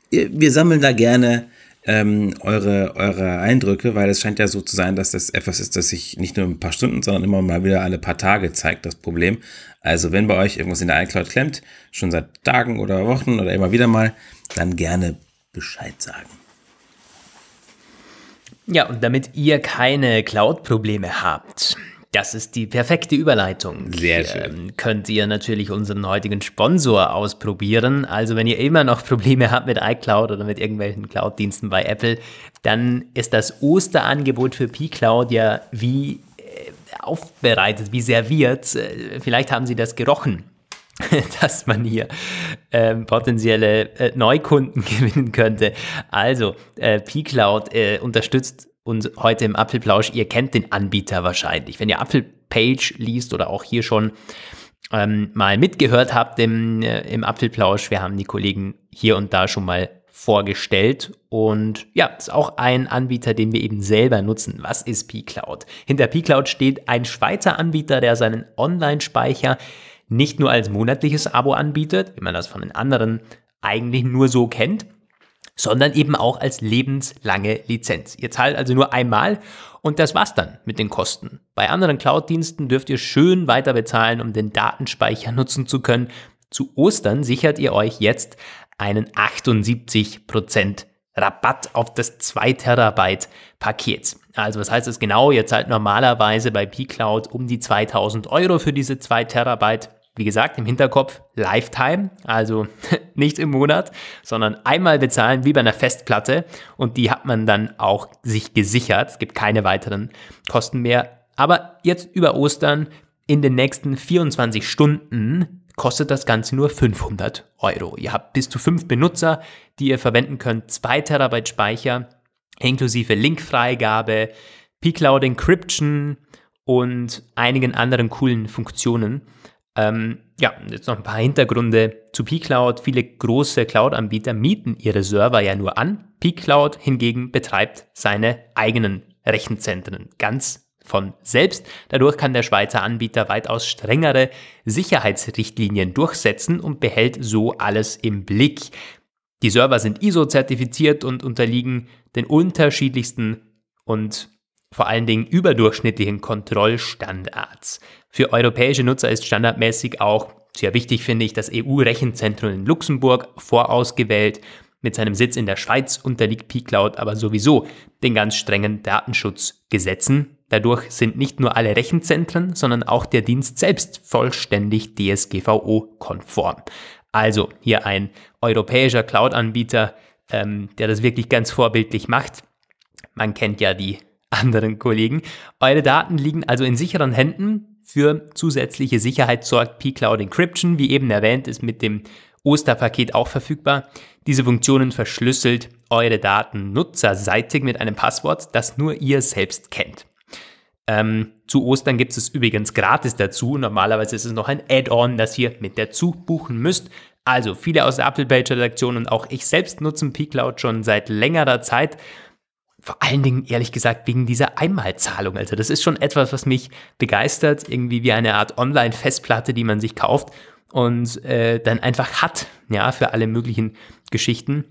[SPEAKER 1] Wir sammeln da gerne ähm, eure, eure Eindrücke, weil es scheint ja so zu sein, dass das etwas ist, das sich nicht nur ein paar Stunden, sondern immer mal wieder alle paar Tage zeigt, das Problem. Also wenn bei euch irgendwas in der iCloud klemmt, schon seit Tagen oder Wochen oder immer wieder mal, dann gerne Bescheid sagen.
[SPEAKER 3] Ja, und damit ihr keine Cloud-Probleme habt, das ist die perfekte Überleitung.
[SPEAKER 1] Sehr schön.
[SPEAKER 3] Ähm, könnt ihr natürlich unseren heutigen Sponsor ausprobieren. Also wenn ihr immer noch *laughs* Probleme habt mit iCloud oder mit irgendwelchen Cloud-Diensten bei Apple, dann ist das Osterangebot für pCloud ja wie äh, aufbereitet, wie serviert. Äh, Vielleicht haben Sie das gerochen *laughs* dass man hier ähm, potenzielle äh, Neukunden *laughs* gewinnen könnte. Also, äh, pCloud äh, unterstützt uns heute im Apfelplausch. Ihr kennt den Anbieter wahrscheinlich. Wenn ihr Apfelpage liest oder auch hier schon ähm, mal mitgehört habt im, äh, im Apfelplausch, wir haben die Kollegen hier und da schon mal vorgestellt und ja, ist auch ein Anbieter, den wir eben selber nutzen. Was ist pCloud? Hinter pCloud steht ein Schweizer Anbieter, der seinen Online-Speicher nicht nur als monatliches Abo anbietet, wie man das von den anderen eigentlich nur so kennt, sondern eben auch als lebenslange Lizenz. Ihr zahlt also nur einmal und das war's dann mit den Kosten. Bei anderen Cloud-Diensten dürft ihr schön weiter bezahlen, um den Datenspeicher nutzen zu können. Zu Ostern sichert ihr euch jetzt einen 78% Rabatt auf das 2 Terabyte Paket. Also was heißt das genau? Ihr zahlt normalerweise bei pCloud um die 2000 Euro für diese 2 Terabyte. Wie gesagt, im Hinterkopf Lifetime, also *laughs* nicht im Monat, sondern einmal bezahlen wie bei einer Festplatte und die hat man dann auch sich gesichert. Es gibt keine weiteren Kosten mehr. Aber jetzt über Ostern in den nächsten 24 Stunden kostet das Ganze nur 500 Euro. Ihr habt bis zu fünf Benutzer, die ihr verwenden könnt, 2 Terabyte Speicher, inklusive Linkfreigabe, P-Cloud Encryption und einigen anderen coolen Funktionen. Ähm, ja, jetzt noch ein paar Hintergründe zu P-Cloud. Viele große Cloud-Anbieter mieten ihre Server ja nur an. P-Cloud hingegen betreibt seine eigenen Rechenzentren ganz von selbst. Dadurch kann der Schweizer Anbieter weitaus strengere Sicherheitsrichtlinien durchsetzen und behält so alles im Blick. Die Server sind ISO-zertifiziert und unterliegen den unterschiedlichsten und vor allen Dingen überdurchschnittlichen Kontrollstandards. Für europäische Nutzer ist standardmäßig auch sehr wichtig, finde ich, das EU-Rechenzentrum in Luxemburg vorausgewählt. Mit seinem Sitz in der Schweiz unterliegt pCloud aber sowieso den ganz strengen Datenschutzgesetzen. Dadurch sind nicht nur alle Rechenzentren, sondern auch der Dienst selbst vollständig DSGVO-konform. Also hier ein europäischer Cloud-Anbieter, ähm, der das wirklich ganz vorbildlich macht. Man kennt ja die anderen Kollegen. Eure Daten liegen also in sicheren Händen. Für zusätzliche Sicherheit sorgt pCloud Encryption, wie eben erwähnt, ist mit dem Osterpaket auch verfügbar. Diese Funktionen verschlüsselt eure Daten nutzerseitig mit einem Passwort, das nur ihr selbst kennt. Ähm, zu Ostern gibt es übrigens gratis dazu. Normalerweise ist es noch ein Add-on, das ihr mit dazu buchen müsst. Also viele aus der Apple Page Redaktion und auch ich selbst nutzen pCloud schon seit längerer Zeit vor allen Dingen, ehrlich gesagt, wegen dieser Einmalzahlung. Also das ist schon etwas, was mich begeistert, irgendwie wie eine Art Online-Festplatte, die man sich kauft und äh, dann einfach hat, ja, für alle möglichen Geschichten.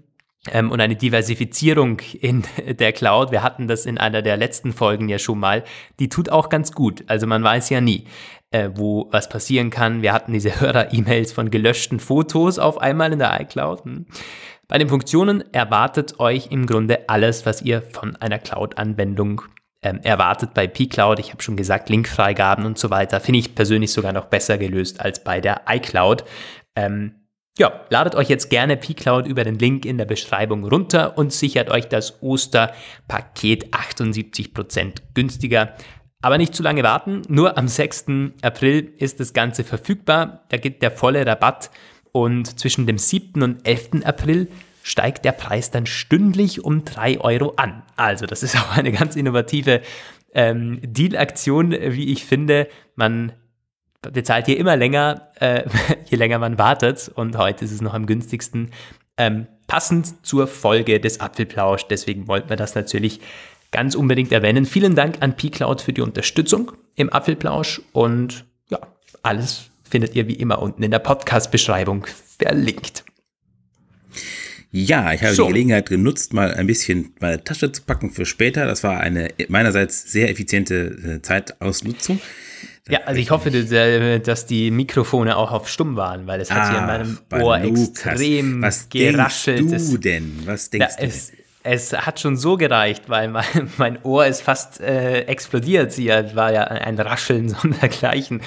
[SPEAKER 3] Ähm, und eine Diversifizierung in *laughs* der Cloud, wir hatten das in einer der letzten Folgen ja schon mal, die tut auch ganz gut. Also man weiß ja nie, äh, wo was passieren kann. Wir hatten diese *laughs* Hörer-E-Mails von gelöschten Fotos auf einmal in der iCloud. Hm. Bei den Funktionen erwartet euch im Grunde alles, was ihr von einer Cloud-Anwendung ähm, erwartet bei pCloud. Ich habe schon gesagt, Linkfreigaben und so weiter finde ich persönlich sogar noch besser gelöst als bei der iCloud. Ähm, ja, ladet euch jetzt gerne pCloud über den Link in der Beschreibung runter und sichert euch das Osterpaket 78% günstiger. Aber nicht zu lange warten, nur am 6. April ist das Ganze verfügbar. Da geht der volle Rabatt und zwischen dem 7. und 11. April steigt der Preis dann stündlich um 3 Euro an. Also das ist *laughs* auch eine ganz innovative ähm, Deal-Aktion, wie ich finde. Man bezahlt hier immer länger, äh, *laughs* je länger man wartet. Und heute ist es noch am günstigsten. Ähm, passend zur Folge des Apfelplausch. Deswegen wollten wir das natürlich ganz unbedingt erwähnen. Vielen Dank an pCloud für die Unterstützung im Apfelplausch und ja, alles findet ihr wie immer unten in der Podcast-Beschreibung verlinkt.
[SPEAKER 1] Ja, ich habe so. die Gelegenheit genutzt, mal ein bisschen meine Tasche zu packen für später. Das war eine meinerseits sehr effiziente äh, Zeitausnutzung.
[SPEAKER 3] Ja, also ich hoffe, dass die Mikrofone auch auf stumm waren, weil es hat hier in meinem Ohr Lukas, extrem
[SPEAKER 1] was
[SPEAKER 3] geraschelt.
[SPEAKER 1] Was denkst du denn? Was denkst
[SPEAKER 3] ja, du es, es hat schon so gereicht, weil mein, *laughs* mein Ohr ist fast äh, explodiert. Sie war ja ein Rascheln *laughs* sondergleichen.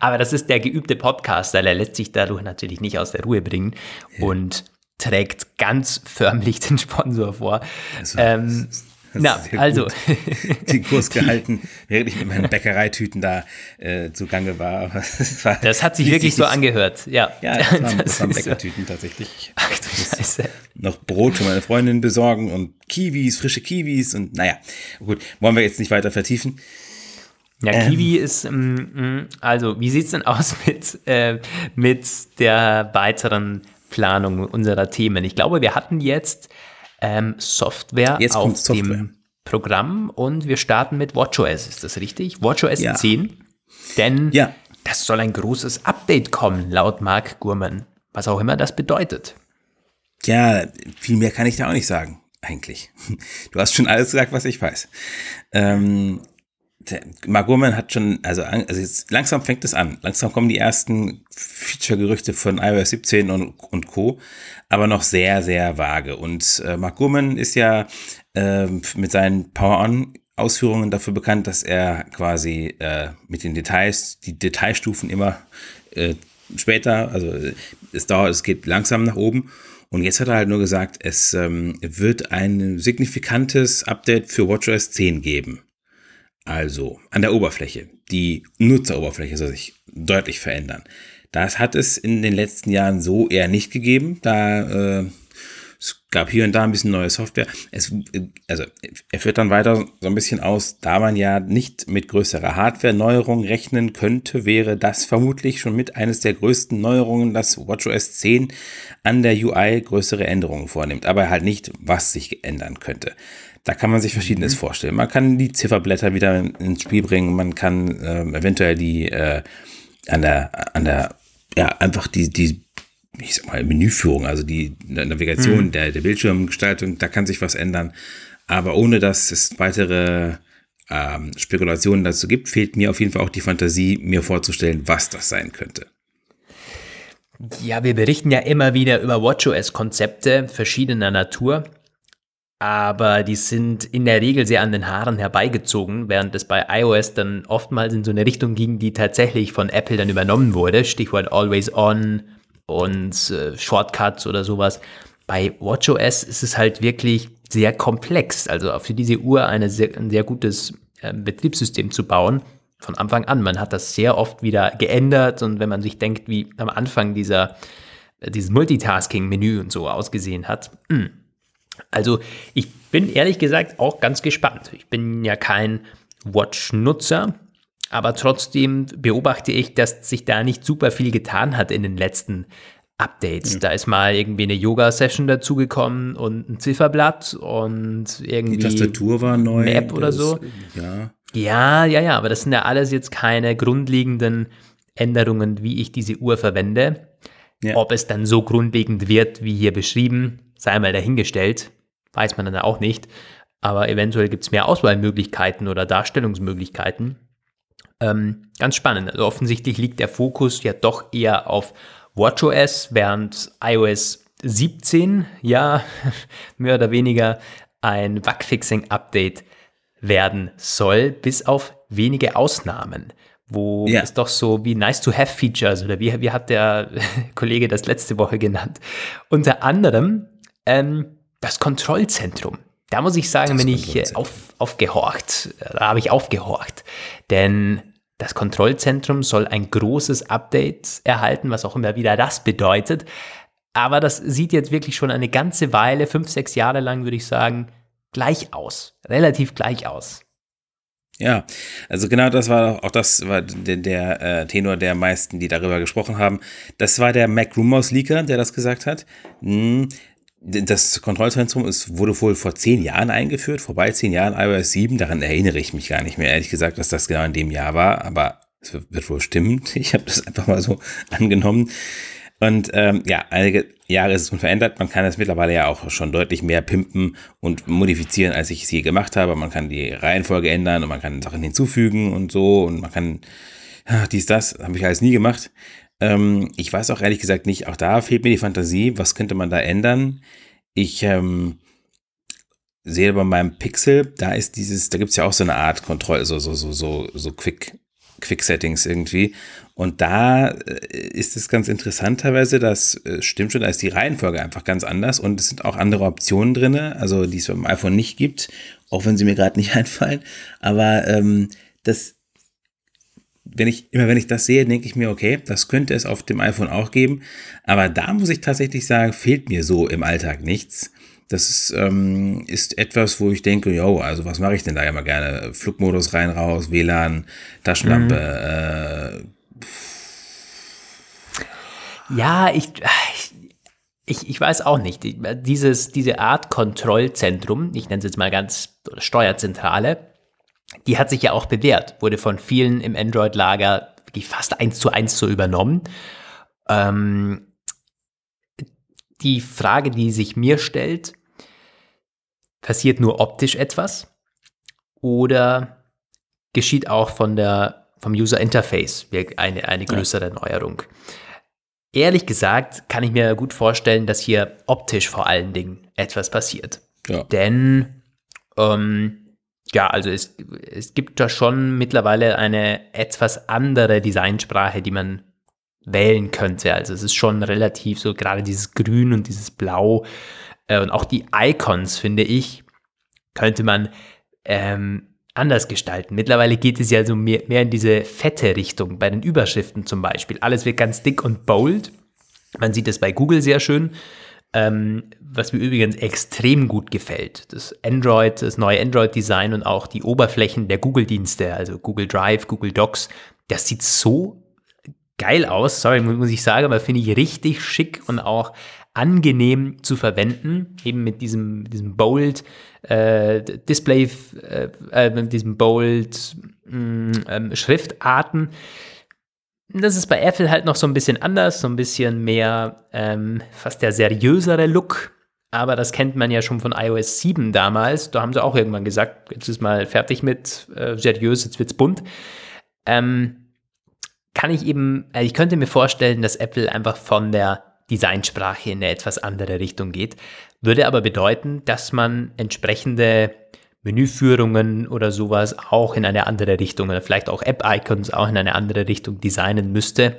[SPEAKER 3] Aber das ist der geübte Podcaster, der lässt sich dadurch natürlich nicht aus der Ruhe bringen ja. und trägt ganz förmlich den Sponsor vor. Also, ähm, na, also.
[SPEAKER 1] den Kurs gehalten, während ich mit meinen Bäckereitüten da äh, zugange war.
[SPEAKER 3] das, war das hat sich wirklich so angehört, ja.
[SPEAKER 1] Ja, das waren, das waren Bäckertüten so. tatsächlich. Ach du Scheiße. Noch Brot für meine Freundin besorgen und Kiwis, frische Kiwis und naja, gut, wollen wir jetzt nicht weiter vertiefen.
[SPEAKER 3] Ja, ähm. Kiwi ist, ähm, also wie sieht es denn aus *laughs* mit, äh, mit der weiteren Planung unserer Themen? Ich glaube, wir hatten jetzt ähm, Software
[SPEAKER 1] Jetzt
[SPEAKER 3] auf
[SPEAKER 1] Software.
[SPEAKER 3] dem Programm und wir starten mit WatchOS. Ist das richtig? WatchOS ja. 10. Denn ja. das soll ein großes Update kommen, laut Mark Gurman. Was auch immer das bedeutet.
[SPEAKER 1] Ja, viel mehr kann ich da auch nicht sagen, eigentlich. *laughs* Du hast schon alles gesagt, was ich weiß. Ähm, Mark Gurman hat schon, also, also jetzt langsam fängt es an. Langsam kommen die ersten Feature-Gerüchte von iOS 17 und, und Co., aber noch sehr, sehr vage. Und äh, Mark Gurman ist ja äh, mit seinen Power-On-Ausführungen dafür bekannt, dass er quasi äh, mit den Details, die Detailstufen immer äh, später, also es dauert, es geht langsam nach oben. Und jetzt hat er halt nur gesagt, es ähm, wird ein signifikantes Update für WatchOS 10 geben. Also an der Oberfläche. Die Nutzeroberfläche soll sich deutlich verändern. Das hat es in den letzten Jahren so eher nicht gegeben. Da äh, es gab hier und da ein bisschen neue Software. Es, also, er führt dann weiter so ein bisschen aus, da man ja nicht mit größerer Hardware-Neuerung rechnen könnte, wäre das vermutlich schon mit eines der größten Neuerungen, dass WatchOS 10 an der UI größere Änderungen vornimmt, aber halt nicht, was sich ändern könnte. Da kann man sich Verschiedenes mhm. vorstellen. Man kann die Zifferblätter wieder ins Spiel bringen, man kann äh, eventuell die äh, an der, an der, ja, einfach die, die ich sag mal, Menüführung, also die Navigation, mhm. der, der Bildschirmgestaltung, da kann sich was ändern. Aber ohne dass es weitere ähm, Spekulationen dazu gibt, fehlt mir auf jeden Fall auch die Fantasie, mir vorzustellen, was das sein könnte.
[SPEAKER 3] Ja, wir berichten ja immer wieder über WatchOS-Konzepte verschiedener Natur, aber die sind in der Regel sehr an den Haaren herbeigezogen, während es bei iOS dann oftmals in so eine Richtung ging, die tatsächlich von Apple dann übernommen wurde. Stichwort Always On, und äh, Shortcuts oder sowas. Bei WatchOS ist es halt wirklich sehr komplex. Also für diese Uhr eine sehr, ein sehr gutes äh, Betriebssystem zu bauen. Von Anfang an. Man hat das sehr oft wieder geändert und wenn man sich denkt, wie am Anfang dieser, äh, dieses Multitasking-Menü und so ausgesehen hat. Mh. Also ich bin ehrlich gesagt auch ganz gespannt. Ich bin ja kein Watch-Nutzer, aber trotzdem beobachte ich, dass sich da nicht super viel getan hat in den letzten Updates. Mhm. Da ist mal irgendwie eine Yoga-Session dazugekommen und ein Zifferblatt und irgendwie.
[SPEAKER 1] Die Tastatur war neu.
[SPEAKER 3] Map oder so. ja. Ja, ja, ja, aber das sind ja alles jetzt keine grundlegenden Änderungen, wie ich diese Uhr verwende. Ja. Ob es dann so grundlegend wird, wie hier beschrieben, sei mal dahingestellt, weiß man dann auch nicht. Aber eventuell gibt es mehr Auswahlmöglichkeiten oder Darstellungsmöglichkeiten. Ähm, ganz spannend. Also offensichtlich liegt der Fokus ja doch eher auf WatchOS, während iOS 17 ja *laughs* mehr oder weniger ein Bugfixing-Update werden soll, bis auf wenige Ausnahmen, wo ja. es doch so wie Nice-to-Have-Features oder wie, wie hat der *laughs* Kollege das letzte Woche genannt, unter anderem ähm, das Kontrollzentrum. Da muss ich sagen, bin ich äh, auf, aufgehorcht, da habe ich aufgehorcht, denn das Kontrollzentrum soll ein großes Update erhalten, was auch immer wieder das bedeutet. Aber das sieht jetzt wirklich schon eine ganze Weile, fünf, sechs Jahre lang, würde ich sagen, gleich aus. Relativ gleich aus.
[SPEAKER 1] Ja, also genau das war auch das war der, der äh, Tenor der meisten, die darüber gesprochen haben. Das war der Mac Rumors Leaker, der das gesagt hat. Hm, das Kontrollzentrum ist, wurde wohl vor zehn Jahren eingeführt, vorbei zehn Jahren iOS 7. Daran erinnere ich mich gar nicht mehr, ehrlich gesagt, dass das genau in dem Jahr war, aber es wird wohl stimmen. *laughs* Ich habe das einfach mal so angenommen. Und ähm, ja, einige Jahre ist es unverändert. Man kann es mittlerweile ja auch schon deutlich mehr pimpen und modifizieren, als ich es je gemacht habe. Man kann die Reihenfolge ändern und man kann Sachen hinzufügen und so und man kann ja, dies, das, habe ich alles nie gemacht. Ähm, ich weiß auch ehrlich gesagt nicht, auch da fehlt mir die Fantasie, was könnte man da ändern? Ich ähm, sehe bei meinem Pixel, da ist dieses, da gibt es ja auch so eine Art Kontrolle, so, so, so, so, so Quick, Quick Settings irgendwie. Und da äh, ist es ganz interessant teilweise, das äh, stimmt schon, da ist die Reihenfolge einfach ganz anders und es sind auch andere Optionen drin, also die es beim iPhone nicht gibt, auch wenn sie mir gerade nicht *laughs* einfallen. Aber ähm, das wenn ich, immer wenn ich das sehe, denke ich mir, okay, das könnte es auf dem iPhone auch geben. Aber da muss ich tatsächlich sagen, fehlt mir so im Alltag nichts. Das ist, ähm, ist etwas, wo ich denke, jo, also was mache ich denn da immer gerne? Flugmodus rein, raus, WLAN, Taschenlampe. Mhm.
[SPEAKER 3] Äh, ja, ich, ich, ich weiß auch nicht. Dieses, diese Art Kontrollzentrum, ich nenne es jetzt mal ganz Steuerzentrale, die hat sich ja auch bewährt, wurde von vielen im Android-Lager fast eins zu eins so übernommen. Ähm, die Frage, die sich mir stellt, passiert nur optisch etwas oder geschieht auch von der, vom User Interface eine, eine größere ja. Neuerung? Ehrlich gesagt kann ich mir gut vorstellen, dass hier optisch vor allen Dingen etwas passiert. Ja. Denn ähm, ja, also es, es gibt da schon mittlerweile eine etwas andere Designsprache, die man wählen könnte. Also es ist schon relativ so gerade dieses Grün und dieses Blau äh, und auch die Icons, finde ich, könnte man ähm, anders gestalten. Mittlerweile geht es ja so mehr, mehr in diese fette Richtung, bei den Überschriften zum Beispiel. Alles wird ganz dick und bold. Man sieht es bei Google sehr schön. Ähm, was mir übrigens extrem gut gefällt. Das Android, das neue Android-Design und auch die Oberflächen der Google-Dienste, also Google Drive, Google Docs, das sieht so geil aus, sorry, muss ich sagen, aber finde ich richtig schick und auch angenehm zu verwenden, eben mit diesem, diesem Bold äh, Display, äh, äh, mit diesem Bold mh, mm, ähm, Schriftarten. Das ist bei Apple halt noch so ein bisschen anders, so ein bisschen mehr ähm, fast der seriösere Look. Aber das kennt man ja schon von iOS 7 damals. Da haben sie auch irgendwann gesagt, jetzt ist mal fertig mit äh, seriös, jetzt wird's bunt. Ähm, kann ich eben, also ich könnte mir vorstellen, dass Apple einfach von der Designsprache in eine etwas andere Richtung geht. Würde aber bedeuten, dass man entsprechende Menüführungen oder sowas auch in eine andere Richtung oder vielleicht auch App-Icons auch in eine andere Richtung designen müsste.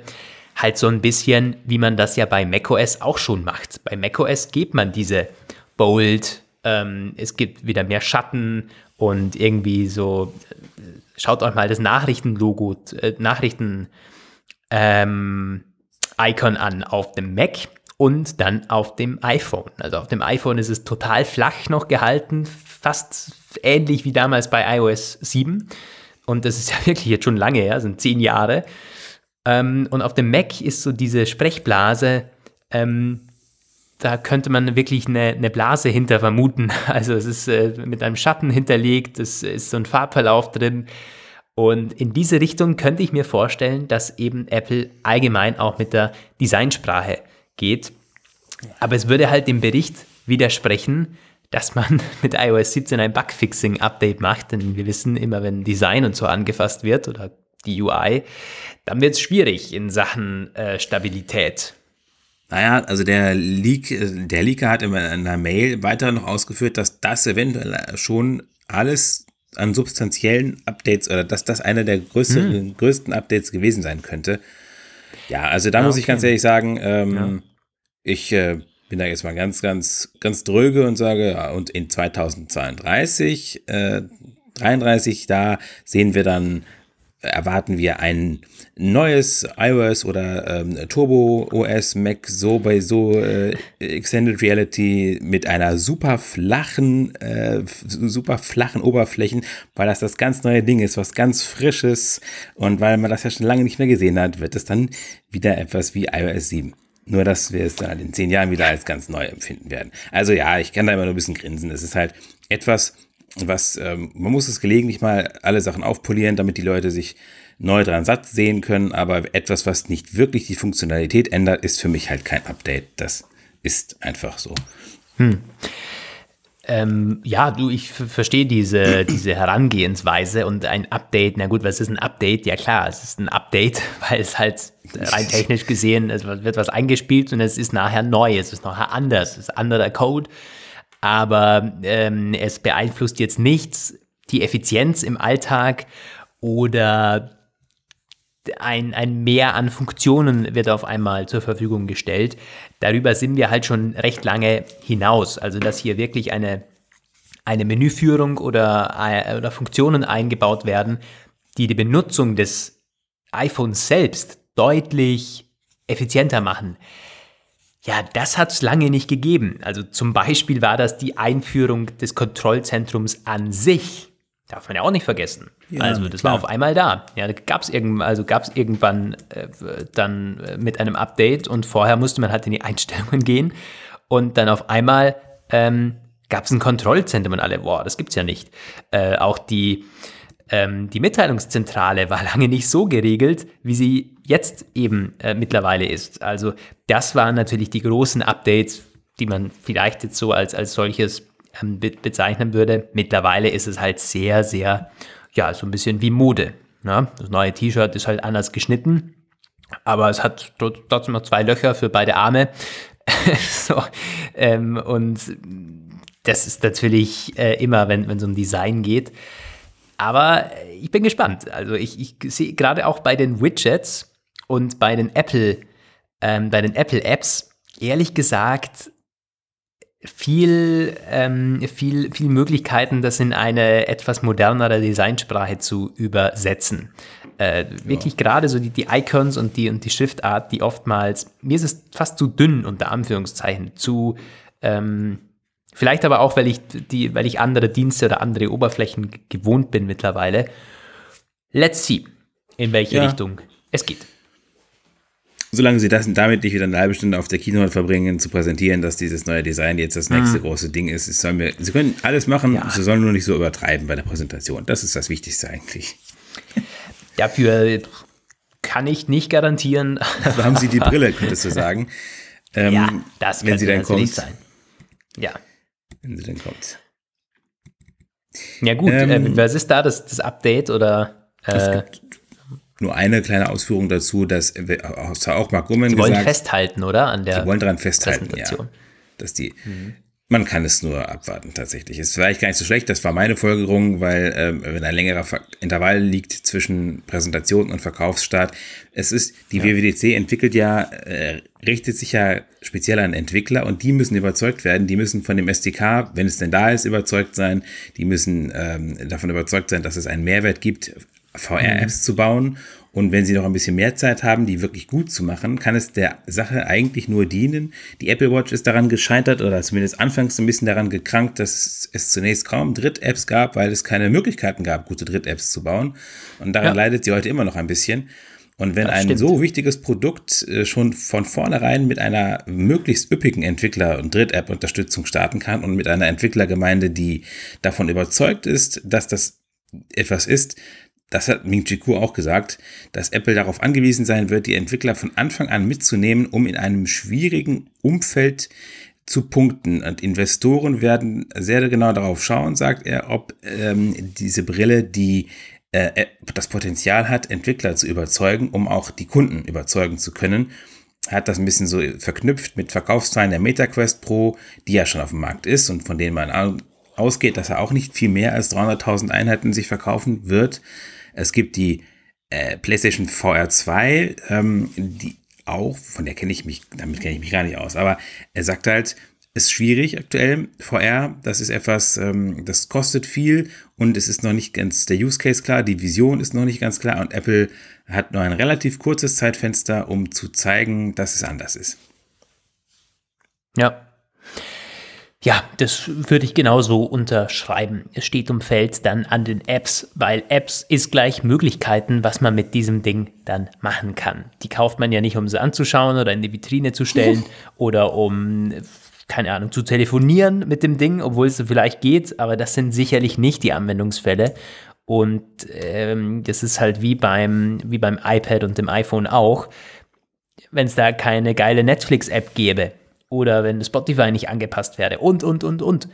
[SPEAKER 3] Halt so ein bisschen, wie man das ja bei macOS auch schon macht. Bei macOS gibt man diese Bold, ähm, es gibt wieder mehr Schatten und irgendwie so, schaut euch mal das Nachrichtenlogo, äh, Nachrichten ähm, Icon an auf dem Mac und dann auf dem iPhone. Also auf dem iPhone ist es total flach noch gehalten, fast ähnlich wie damals bei iOS 7. Und das ist *laughs* ja wirklich jetzt schon lange her, sind zehn Jahre. Ähm, und auf dem Mac ist so diese Sprechblase, ähm, da könnte man wirklich eine, eine, Blase hinter vermuten. *laughs* Also es ist äh, mit einem Schatten hinterlegt, es ist so ein Farbverlauf drin. Und in diese Richtung könnte ich mir vorstellen, dass eben Apple allgemein auch mit der Designsprache geht. Aber es würde halt dem Bericht widersprechen, dass man *laughs* mit iOS 17 ein Bugfixing-Update macht, denn wir wissen immer, wenn Design und so angefasst wird oder die UI, dann wird es schwierig in Sachen äh, Stabilität.
[SPEAKER 1] Naja, also der Leak, äh, der Leaker hat in einer Mail weiter noch ausgeführt, dass das eventuell schon alles an substanziellen Updates oder dass das einer der größeren, hm. größten Updates gewesen sein könnte. Ja, also da ja, muss ich ganz ehrlich sagen, ähm, ja. ich äh, bin da jetzt mal ganz, ganz, ganz dröge und sage, ja, und in 2032, äh, 33, da sehen wir dann erwarten wir ein neues iOS oder ähm, Turbo OS Mac so bei so äh, Extended Reality mit einer super flachen, äh, super flachen Oberflächen, weil das das ganz neue Ding ist, was ganz frisches und weil man das ja schon lange nicht mehr gesehen hat, wird es dann wieder etwas wie iOS 7. Nur, dass wir es dann in zehn Jahren wieder als ganz neu empfinden werden. Also ja, ich kann da immer nur ein bisschen grinsen. Es ist halt etwas, was, ähm, man muss es gelegentlich mal alle Sachen aufpolieren, damit die Leute sich neu dran satt sehen können, aber etwas, was nicht wirklich die Funktionalität ändert, ist für mich halt kein Update. Das ist einfach so. Hm.
[SPEAKER 3] Ähm, ja, du, ich verstehe diese, diese Herangehensweise und ein Update, na gut, was ist ein Update? Ja klar, es ist ein Update, *laughs* weil es halt rein technisch gesehen, es wird was eingespielt und es ist nachher neu, es ist nachher anders, es ist anderer Code aber ähm, es beeinflusst jetzt nichts die Effizienz im Alltag oder ein, ein Mehr an Funktionen wird auf einmal zur Verfügung gestellt. Darüber sind wir halt schon recht lange hinaus. Also, dass hier wirklich eine, eine Menüführung oder, äh, oder Funktionen eingebaut werden, die die Benutzung des iPhones selbst deutlich effizienter machen. Ja, das hat es lange nicht gegeben. Also zum Beispiel war das die Einführung des Kontrollzentrums an sich. Darf man ja auch nicht vergessen. Ja, also das klar. war auf einmal da. Ja, gab es irgend, also gab's irgendwann äh, dann äh, mit einem Update und vorher musste man halt in die Einstellungen gehen und dann auf einmal ähm, gab es ein Kontrollzentrum und alle, boah, das gibt's ja nicht. Äh, auch die ähm, die Mitteilungszentrale war *laughs* lange nicht so geregelt, wie sie jetzt eben äh, mittlerweile ist. Also das waren natürlich die großen Updates, die man vielleicht jetzt so als, als solches ähm, be bezeichnen würde. Mittlerweile ist es halt sehr, sehr, ja, so ein bisschen wie Mode. Ne? Das neue T-Shirt ist halt anders geschnitten, aber es hat trotzdem noch zwei Löcher für beide Arme. *laughs* so, ähm, und das ist natürlich äh, immer, wenn es um Design geht, aber ich bin gespannt. Also ich, ich sehe gerade auch bei den Widgets, Und bei den Apple, ähm, bei den Apple Apps, ehrlich gesagt, viel, ähm, viel, viel Möglichkeiten, das in eine etwas modernere Designsprache zu übersetzen. Äh, wirklich ja. gerade so die, die Icons und die, und die Schriftart, die oftmals, mir ist es fast zu dünn, unter Anführungszeichen, zu, ähm, vielleicht aber auch, weil ich, die, weil ich andere Dienste oder andere Oberflächen gewohnt bin mittlerweile. Let's see, in welche ja. Richtung es geht
[SPEAKER 1] solange sie das damit nicht wieder eine halbe Stunde auf der Keynote verbringen, zu präsentieren, dass dieses neue Design jetzt das nächste mhm. große Ding ist. Es mir, sie können alles machen, ja. sie sollen nur nicht so übertreiben bei der Präsentation. Das ist das Wichtigste eigentlich. *laughs*
[SPEAKER 3] Dafür kann ich nicht garantieren.
[SPEAKER 1] Dafür *laughs* haben sie die Brille, könntest du sagen.
[SPEAKER 3] Ähm, ja, das wenn sie dann kommt. sein. Ja.
[SPEAKER 1] Wenn sie dann kommt.
[SPEAKER 3] Ja gut, ähm, äh, was ist da das, das Update oder?
[SPEAKER 1] Äh, es gibt nur eine kleine Ausführung dazu, dass äh, auch Mark Gurman
[SPEAKER 3] gesagt. Sie wollen festhalten, oder?
[SPEAKER 1] An der sie wollen daran festhalten, ja. Dass die, mhm. man kann es nur abwarten tatsächlich. Ist vielleicht gar nicht so schlecht, das war meine Folgerung, weil äh, wenn ein längerer Intervall liegt zwischen Präsentation und Verkaufsstart, es ist, die ja. WWDC entwickelt ja, äh, richtet sich ja speziell an Entwickler und die müssen überzeugt werden, die müssen von dem SDK, wenn es denn da ist, überzeugt sein, die müssen ähm, davon überzeugt sein, dass es einen Mehrwert gibt VR-Apps mhm. zu bauen. Und wenn Sie noch ein bisschen mehr Zeit haben, die wirklich gut zu machen, kann es der Sache eigentlich nur dienen. Die Apple Watch ist daran gescheitert oder zumindest anfangs ein bisschen daran gekrankt, dass es zunächst kaum Dritt-Apps gab, weil es keine Möglichkeiten gab, gute Dritt-Apps zu bauen. Und daran ja. leidet sie heute immer noch ein bisschen. Und wenn ein so wichtiges Produkt äh, schon von vornherein mit einer möglichst üppigen Entwickler- und Dritt-App-Unterstützung starten kann und mit einer Entwicklergemeinde, die davon überzeugt ist, dass das etwas ist, das hat Ming Chi auch gesagt, dass Apple darauf angewiesen sein wird, die Entwickler von Anfang an mitzunehmen, um in einem schwierigen Umfeld zu punkten. Und Investoren werden sehr genau darauf schauen, sagt er, ob ähm, diese Brille die äh, das Potenzial hat, Entwickler zu überzeugen, um auch die Kunden überzeugen zu können. Hat das ein bisschen so verknüpft mit Verkaufszahlen der MetaQuest Pro, die ja schon auf dem Markt ist und von denen man ausgeht, dass er auch nicht viel mehr als 300.000 Einheiten sich verkaufen wird. Es gibt die äh, PlayStation VR 2, ähm, die auch, von der kenne ich mich, damit kenne ich mich gar nicht aus, aber er sagt halt, ist schwierig aktuell. VR, das ist etwas, ähm, das kostet viel und es ist noch nicht ganz der Use Case klar, die Vision ist noch nicht ganz klar und Apple hat nur ein relativ kurzes Zeitfenster, um zu zeigen, dass es anders ist.
[SPEAKER 3] Ja, ja, das würde ich genauso unterschreiben. Es steht um Feld dann an den Apps, weil Apps ist gleich Möglichkeiten, was man mit diesem Ding dann machen kann. Die kauft man ja nicht, um sie anzuschauen oder in die Vitrine zu stellen *laughs* oder um, keine Ahnung, zu telefonieren mit dem Ding, obwohl es vielleicht geht, aber das sind sicherlich nicht die Anwendungsfälle. Und ähm, das ist halt wie beim, wie beim iPad und dem iPhone auch. Wenn es da keine geile Netflix-App gäbe, oder wenn Spotify nicht angepasst wäre und, und, und, und.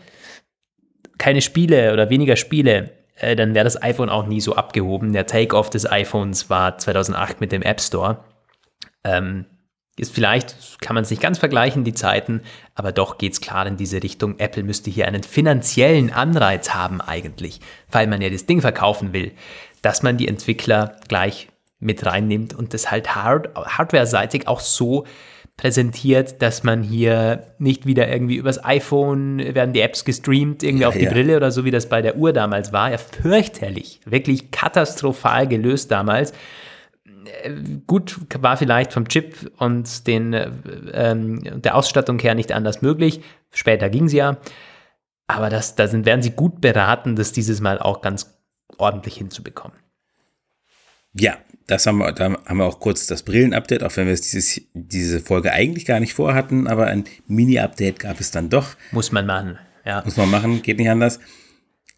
[SPEAKER 3] Keine Spiele oder weniger Spiele, äh, dann wäre das iPhone auch nie so abgehoben. Der Take-off des iPhones war 2008 mit dem App Store. Ähm, ist vielleicht, kann man es nicht ganz vergleichen, die Zeiten, aber doch geht es klar in diese Richtung. Apple müsste hier einen finanziellen Anreiz haben eigentlich, weil man ja das Ding verkaufen will, dass man die Entwickler gleich mit reinnimmt und das halt hard hardware-seitig auch so präsentiert, dass man hier nicht wieder irgendwie übers iPhone werden die Apps gestreamt, irgendwie ja, auf die ja. Brille oder so, wie das bei der Uhr damals war. Ja, fürchterlich. Wirklich katastrophal gelöst damals. Äh, gut, war vielleicht vom Chip und den, äh, der Ausstattung her nicht anders möglich. Später ging es ja. Aber das, da sind, werden sie gut beraten, das dieses Mal auch ganz ordentlich hinzubekommen.
[SPEAKER 1] Ja, das haben wir, da haben wir auch kurz das Brillen-Update, auch wenn wir es dieses, diese Folge eigentlich gar nicht vorhatten, aber ein Mini-Update gab es dann doch.
[SPEAKER 3] Muss man machen, ja.
[SPEAKER 1] Muss man machen, geht nicht anders.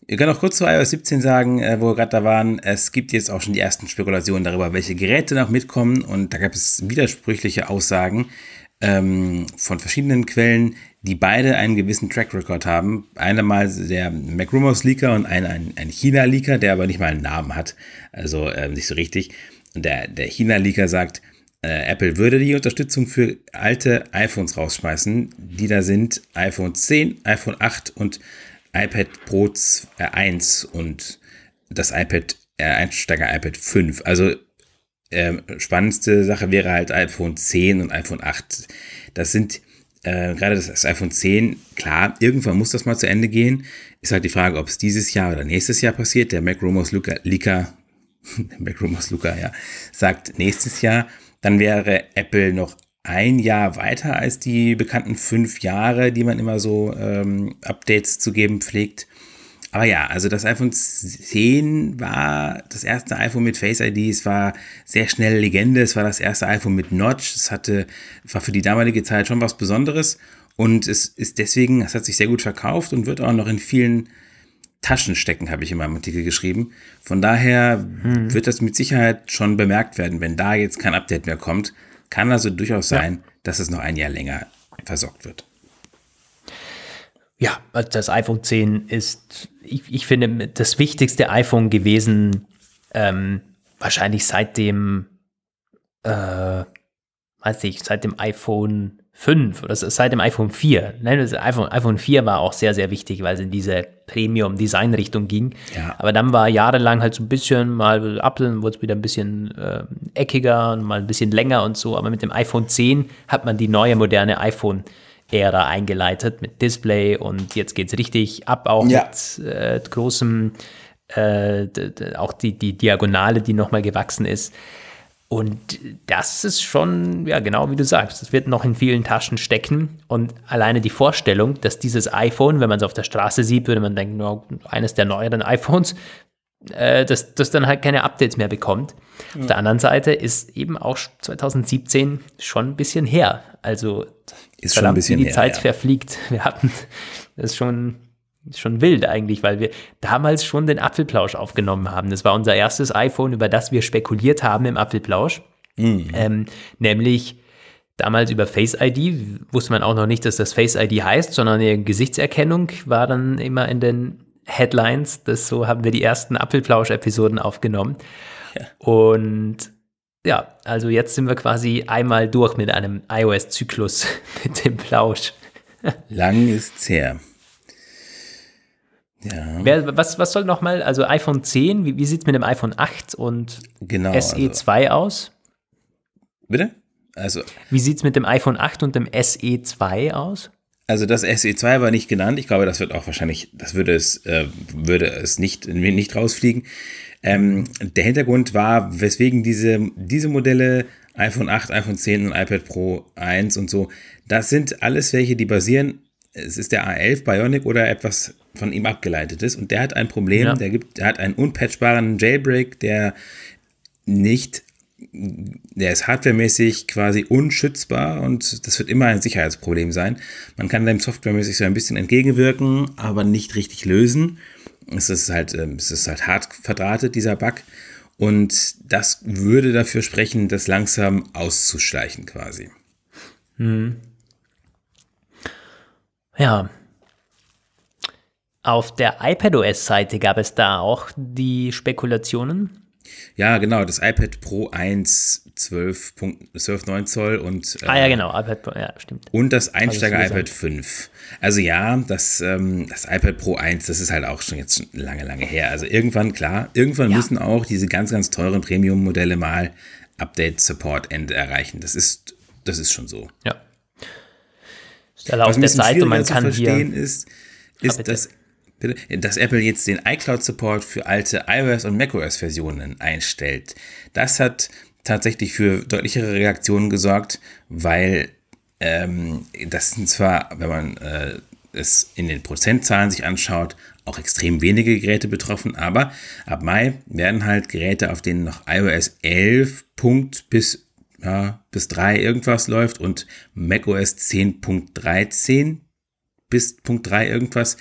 [SPEAKER 1] Wir können auch kurz zu iOS 17 sagen, äh, wo wir gerade da waren. Es gibt jetzt auch schon die ersten Spekulationen darüber, welche Geräte noch mitkommen. Und da gab es widersprüchliche Aussagen ähm, von verschiedenen Quellen, die beide einen gewissen Track Record haben. Einmal der MacRumors Leaker und ein, ein, ein China Leaker, der aber nicht mal einen Namen hat. Also äh, nicht so richtig. Der, der China Leaker sagt, äh, Apple würde die Unterstützung für alte iPhones rausschmeißen, die da sind iPhone 10, iPhone 8 und iPad Pro 1 und das iPad, äh, Einsteiger iPad 5. Also ähm, spannendste Sache wäre halt iPhone 10 und iPhone 8. Das sind äh, gerade das, das, iPhone 10, klar, irgendwann muss das mal zu Ende gehen. Ist halt die Frage, ob es dieses Jahr oder nächstes Jahr passiert. Der Mac Rumors Luca, *laughs* Mac Rumors Luca, ja, sagt nächstes Jahr. Dann wäre Apple noch ein Jahr weiter als die bekannten fünf Jahre, die man immer so ähm, Updates zu geben pflegt. Aber ja, also das iPhone 10 war das erste iPhone mit Face ID. Es war sehr schnell Legende. Es war das erste iPhone mit Notch. Es hatte, war für die damalige Zeit schon was Besonderes. Und es ist deswegen, es hat sich sehr gut verkauft und wird auch noch in vielen Taschen stecken, habe ich in meinem Artikel geschrieben. Von daher hm. wird das mit Sicherheit schon bemerkt werden, wenn da jetzt kein Update mehr kommt. Kann also durchaus sein, ja. dass es noch ein Jahr länger versorgt wird.
[SPEAKER 3] Ja, das iPhone 10 ist, ich, ich finde, das wichtigste iPhone gewesen, ähm, wahrscheinlich seit dem, äh, weiß ich, seit dem iPhone 5 oder seit dem iPhone 4. Nein, das iPhone, iPhone 4 war auch sehr, sehr wichtig, weil es in diese Premium-Design-Richtung ging. Ja. Aber dann war jahrelang halt so ein bisschen mal Apple, wurde es wieder ein bisschen äh, eckiger und mal ein bisschen länger und so. Aber mit dem iPhone 10 hat man die neue, moderne iPhone- Ära eingeleitet mit Display und jetzt geht es richtig ab, auch ja. mit äh, großem, äh, auch die, die Diagonale, die nochmal gewachsen ist. Und das ist schon, ja, genau wie du sagst, das wird noch in vielen Taschen stecken. Und alleine die Vorstellung, dass dieses iPhone, wenn man es auf der Straße sieht, würde man denken, no, eines der neueren iPhones, äh, dass das dann halt keine Updates mehr bekommt. Ja. Auf der anderen Seite ist eben auch 2017 schon ein bisschen her. Also
[SPEAKER 1] ist schon ein bisschen
[SPEAKER 3] wie die her, Zeit ja. verfliegt. Wir hatten das schon schon wild eigentlich, weil wir damals schon den Apfelplausch aufgenommen haben. Das war unser erstes iPhone, über das wir spekuliert haben im Apfelplausch. Mhm. Ähm, nämlich damals über Face ID wusste man auch noch nicht, dass das Face ID heißt, sondern eine Gesichtserkennung war dann immer in den Headlines. Das so haben wir die ersten Apfelplausch-Episoden aufgenommen. Ja. Und ja, also jetzt sind wir quasi einmal durch mit einem iOS-Zyklus *laughs* mit dem Plausch.
[SPEAKER 1] Lang ist's her.
[SPEAKER 3] Ja. Wer, was, was soll nochmal, also iPhone 10, wie, wie sieht es mit dem iPhone 8 und genau, SE2 also, aus?
[SPEAKER 1] Bitte? Also,
[SPEAKER 3] wie sieht es mit dem iPhone 8 und dem SE2 aus?
[SPEAKER 1] Also das SE2 war nicht genannt. Ich glaube, das wird auch wahrscheinlich, das würde es, äh, würde es nicht, nicht rausfliegen. Ähm, der Hintergrund war, weswegen diese, diese Modelle iPhone 8, iPhone 10 und iPad Pro 1 und so, das sind alles welche, die basieren, es ist der A11 Bionic oder etwas von ihm abgeleitet ist und der hat ein Problem, ja. der gibt, der hat einen unpatchbaren Jailbreak, der nicht der ist hardwaremäßig quasi unschützbar und das wird immer ein Sicherheitsproblem sein. Man kann dem softwaremäßig so ein bisschen entgegenwirken, aber nicht richtig lösen. Es ist halt, ähm, es ist halt hart verdrahtet, dieser Bug. Und das würde dafür sprechen, das langsam auszuschleichen quasi. Hm.
[SPEAKER 3] Ja. Auf der iPadOS-Seite gab es da auch die Spekulationen,
[SPEAKER 1] ja, genau, das iPad Pro 1 12,9 Zoll und.
[SPEAKER 3] Äh, ah, ja, genau, iPad Pro, ja, stimmt.
[SPEAKER 1] Und das Einsteiger-iPad 5. Also, ja, das, ähm, das iPad Pro 1, das ist halt auch schon jetzt lange, lange her. Also, irgendwann, klar, irgendwann ja. müssen auch diese ganz, ganz teuren Premium-Modelle mal Update-Support-Ende erreichen. Das ist, das ist schon so.
[SPEAKER 3] Ja. Was ein bisschen Seite, man kann
[SPEAKER 1] verstehen ist, ist, dass dass Apple jetzt den iCloud-Support für alte iOS- und macOS-Versionen einstellt. Das hat tatsächlich für deutlichere Reaktionen gesorgt, weil ähm, das sind zwar, wenn man äh, es in den Prozentzahlen sich anschaut, auch extrem wenige Geräte betroffen, aber ab Mai werden halt Geräte, auf denen noch iOS 11 Punkt bis, ja, bis 3 irgendwas läuft und macOS 10.13 bis Punkt 3 irgendwas,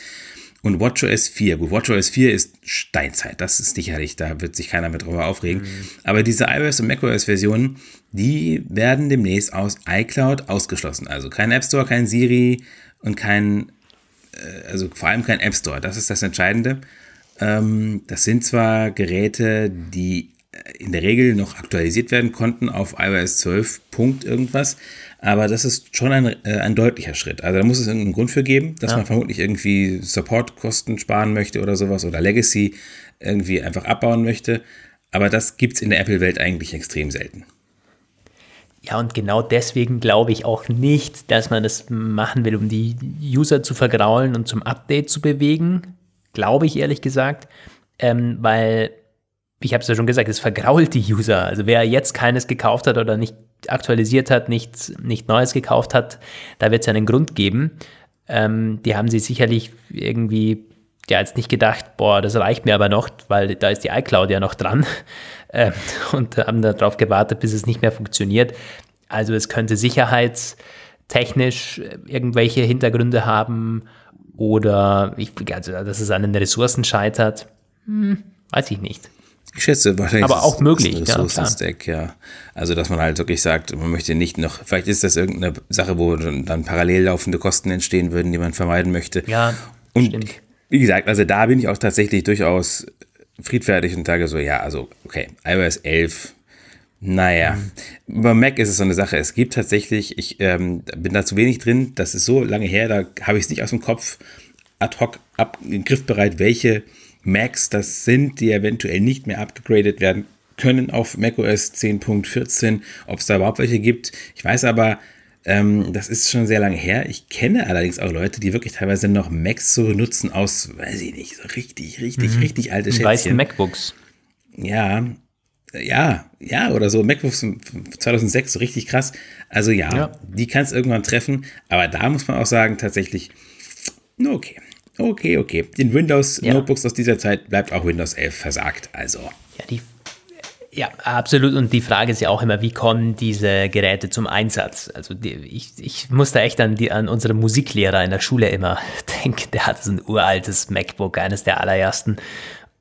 [SPEAKER 1] und WatchOS 4. Gut, WatchOS 4 ist Steinzeit. Das ist sicherlich, da wird sich keiner mehr drüber aufregen. Mhm. Aber diese iOS und macOS Versionen, die werden demnächst aus iCloud ausgeschlossen. Also kein App Store, kein Siri und kein, äh, also vor allem kein App Store. Das ist das Entscheidende. Ähm, das sind zwar Geräte, die in der Regel noch aktualisiert werden konnten auf iOS 12. Punkt irgendwas, aber das ist schon ein, äh, ein deutlicher Schritt. Also da muss es irgendeinen Grund für geben, dass ja. man vermutlich irgendwie Supportkosten sparen möchte oder sowas oder Legacy irgendwie einfach abbauen möchte. Aber das gibt es in der Apple-Welt eigentlich extrem selten.
[SPEAKER 3] Ja, und genau deswegen glaube ich auch nicht, dass man das machen will, um die User zu vergraulen und zum Update zu bewegen. Glaube ich ehrlich gesagt. Ähm, weil, ich habe es ja schon gesagt, es vergrault die User. Also wer jetzt keines gekauft hat oder nicht aktualisiert hat, nichts nicht Neues gekauft hat, da wird es einen Grund geben. Ähm, die haben sie sicherlich irgendwie ja jetzt nicht gedacht, boah, das reicht mir aber noch, weil da ist die iCloud ja noch dran *laughs* äh, und haben darauf gewartet, bis es nicht mehr funktioniert. Also es könnte sicherheitstechnisch irgendwelche Hintergründe haben oder ich, also, dass es an den Ressourcen scheitert, hm, weiß ich nicht.
[SPEAKER 1] Ich schätze wahrscheinlich.
[SPEAKER 3] Aber auch möglich,
[SPEAKER 1] ja. Ressourcen-Stack, ja, ja. Also, dass man halt wirklich sagt, man möchte nicht noch, vielleicht ist das irgendeine Sache, wo dann parallel laufende Kosten entstehen würden, die man vermeiden möchte.
[SPEAKER 3] Ja,
[SPEAKER 1] und stimmt. Wie gesagt, also da bin ich auch tatsächlich durchaus friedfertig und sage so, ja, also, okay, iOS 11, naja, mhm. bei Mac ist es so eine Sache. Es gibt tatsächlich, ich ähm, bin da zu wenig drin, das ist so lange her, da habe ich es nicht aus dem Kopf ad hoc ab, griffbereit, welche Macs das sind, die eventuell nicht mehr abgegradet werden können auf macOS 10.14, ob es da überhaupt welche gibt. Ich weiß aber, ähm, das ist schon sehr lange her. Ich kenne allerdings auch Leute, die wirklich teilweise noch Macs so benutzen aus, weiß ich nicht, so richtig, richtig, mhm. richtig alte Schätzchen.
[SPEAKER 3] Weißen MacBooks.
[SPEAKER 1] Ja, ja, ja, oder so MacBooks 2006, so richtig krass. Also ja, ja. die kannst irgendwann treffen, aber da muss man auch sagen, tatsächlich, okay. Okay, okay. Den Windows-Notebooks ja. aus dieser Zeit bleibt auch Windows 11 versagt. Also.
[SPEAKER 3] Ja, die, ja, absolut. Und die Frage ist ja auch immer, wie kommen diese Geräte zum Einsatz? Also die, ich, ich muss da echt an, die, an unsere Musiklehrer in der Schule immer *laughs* denken. Der hat so ein uraltes MacBook, eines der allerersten.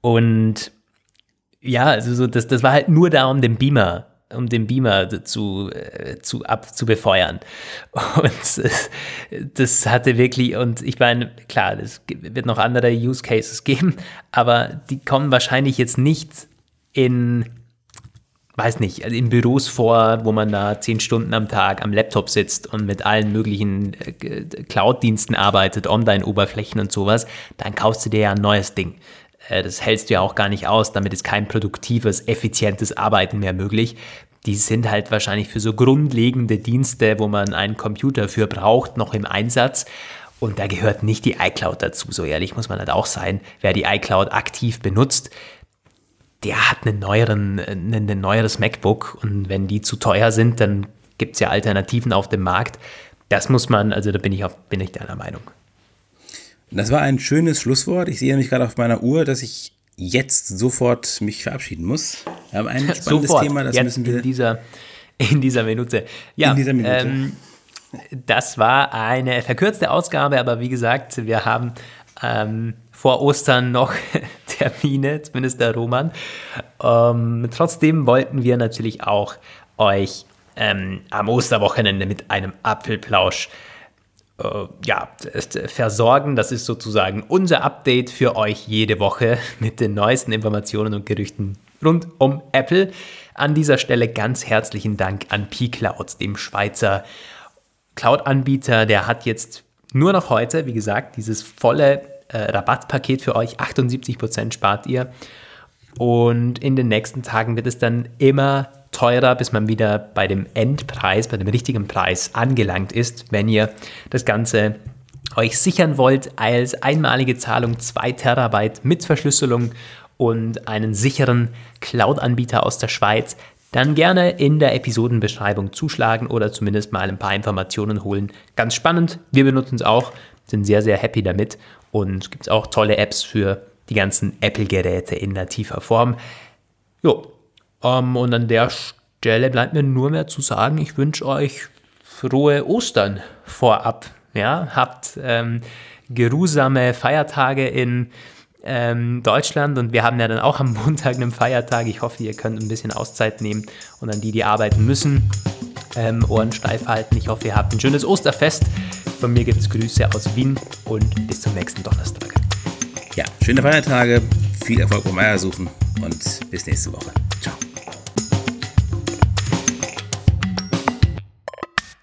[SPEAKER 3] Und ja, also so, das, das war halt nur da, um den Beamer um den Beamer zu, äh, zu, ab, zu befeuern. *laughs* Und das hatte wirklich, und ich meine, klar, es wird noch andere Use Cases geben, aber die kommen wahrscheinlich jetzt nicht in, weiß nicht, also in Büros vor, wo man da zehn Stunden am Tag am Laptop sitzt und mit allen möglichen äh, Cloud-Diensten arbeitet, Online-Oberflächen und sowas, dann kaufst du dir ja ein neues Ding. Äh, das hältst du ja auch gar nicht aus. Damit ist kein produktives, effizientes Arbeiten mehr möglich. Die sind halt wahrscheinlich für so grundlegende Dienste, wo man einen Computer für braucht, noch im Einsatz. Und da gehört nicht die iCloud dazu. So ehrlich muss man halt auch sein. Wer die iCloud aktiv benutzt, der hat einen neueren, ein, ein neueres MacBook. Und wenn die zu teuer sind, dann gibt es ja Alternativen auf dem Markt. Das muss man, also da bin ich, auf, bin ich deiner Meinung.
[SPEAKER 1] Das war ein schönes Schlusswort. Ich sehe nämlich gerade auf meiner Uhr, dass ich jetzt sofort mich verabschieden muss. Wir haben ein *laughs* spannendes
[SPEAKER 3] sofort,
[SPEAKER 1] Thema,
[SPEAKER 3] das müssen wir. In dieser, in dieser Minute. Ja, in dieser Minute. Ähm, das war eine verkürzte Ausgabe, aber wie gesagt, wir haben ähm, vor Ostern noch *laughs* Termine, zumindest der Roman. Ähm, trotzdem wollten wir natürlich auch euch ähm, am Osterwochenende mit einem Apfelplausch ja, versorgen. Das ist sozusagen unser Update für euch jede Woche *laughs* mit den neuesten Informationen und Gerüchten rund um Apple. An dieser Stelle ganz herzlichen Dank an P-Cloud, dem Schweizer Cloud-Anbieter. Der hat jetzt nur noch heute, wie gesagt, dieses volle äh, Rabattpaket für euch. 78% spart ihr. Und in den nächsten Tagen wird es dann immer teurer, bis man wieder bei dem Endpreis, bei dem richtigen Preis angelangt ist, wenn ihr das Ganze euch sichern wollt als einmalige Zahlung 2 Terabyte mit Verschlüsselung und einen sicheren Cloud-Anbieter aus der Schweiz, dann gerne in der Episodenbeschreibung zuschlagen oder zumindest mal ein paar Informationen holen. Ganz spannend, wir benutzen es auch, sind sehr, sehr happy damit und es gibt auch tolle Apps für die ganzen Apple-Geräte in nativer Form. Jo, ähm, und an der Stelle bleibt mir nur mehr zu sagen, ich wünsche euch frohe Ostern vorab. Ja, habt ähm, geruhsame Feiertage in ähm, Deutschland und wir haben ja dann auch am Montag einen Feiertag. Ich hoffe, ihr könnt ein bisschen Auszeit nehmen und an die, die arbeiten müssen, ähm, Ohren steif halten. Ich hoffe, ihr habt ein schönes Osterfest. Von mir gibt es Grüße aus Wien und bis zum nächsten Donnerstag.
[SPEAKER 1] Ja, schöne Feiertage, viel Erfolg beim Eiersuchen und bis nächste Woche. Ciao.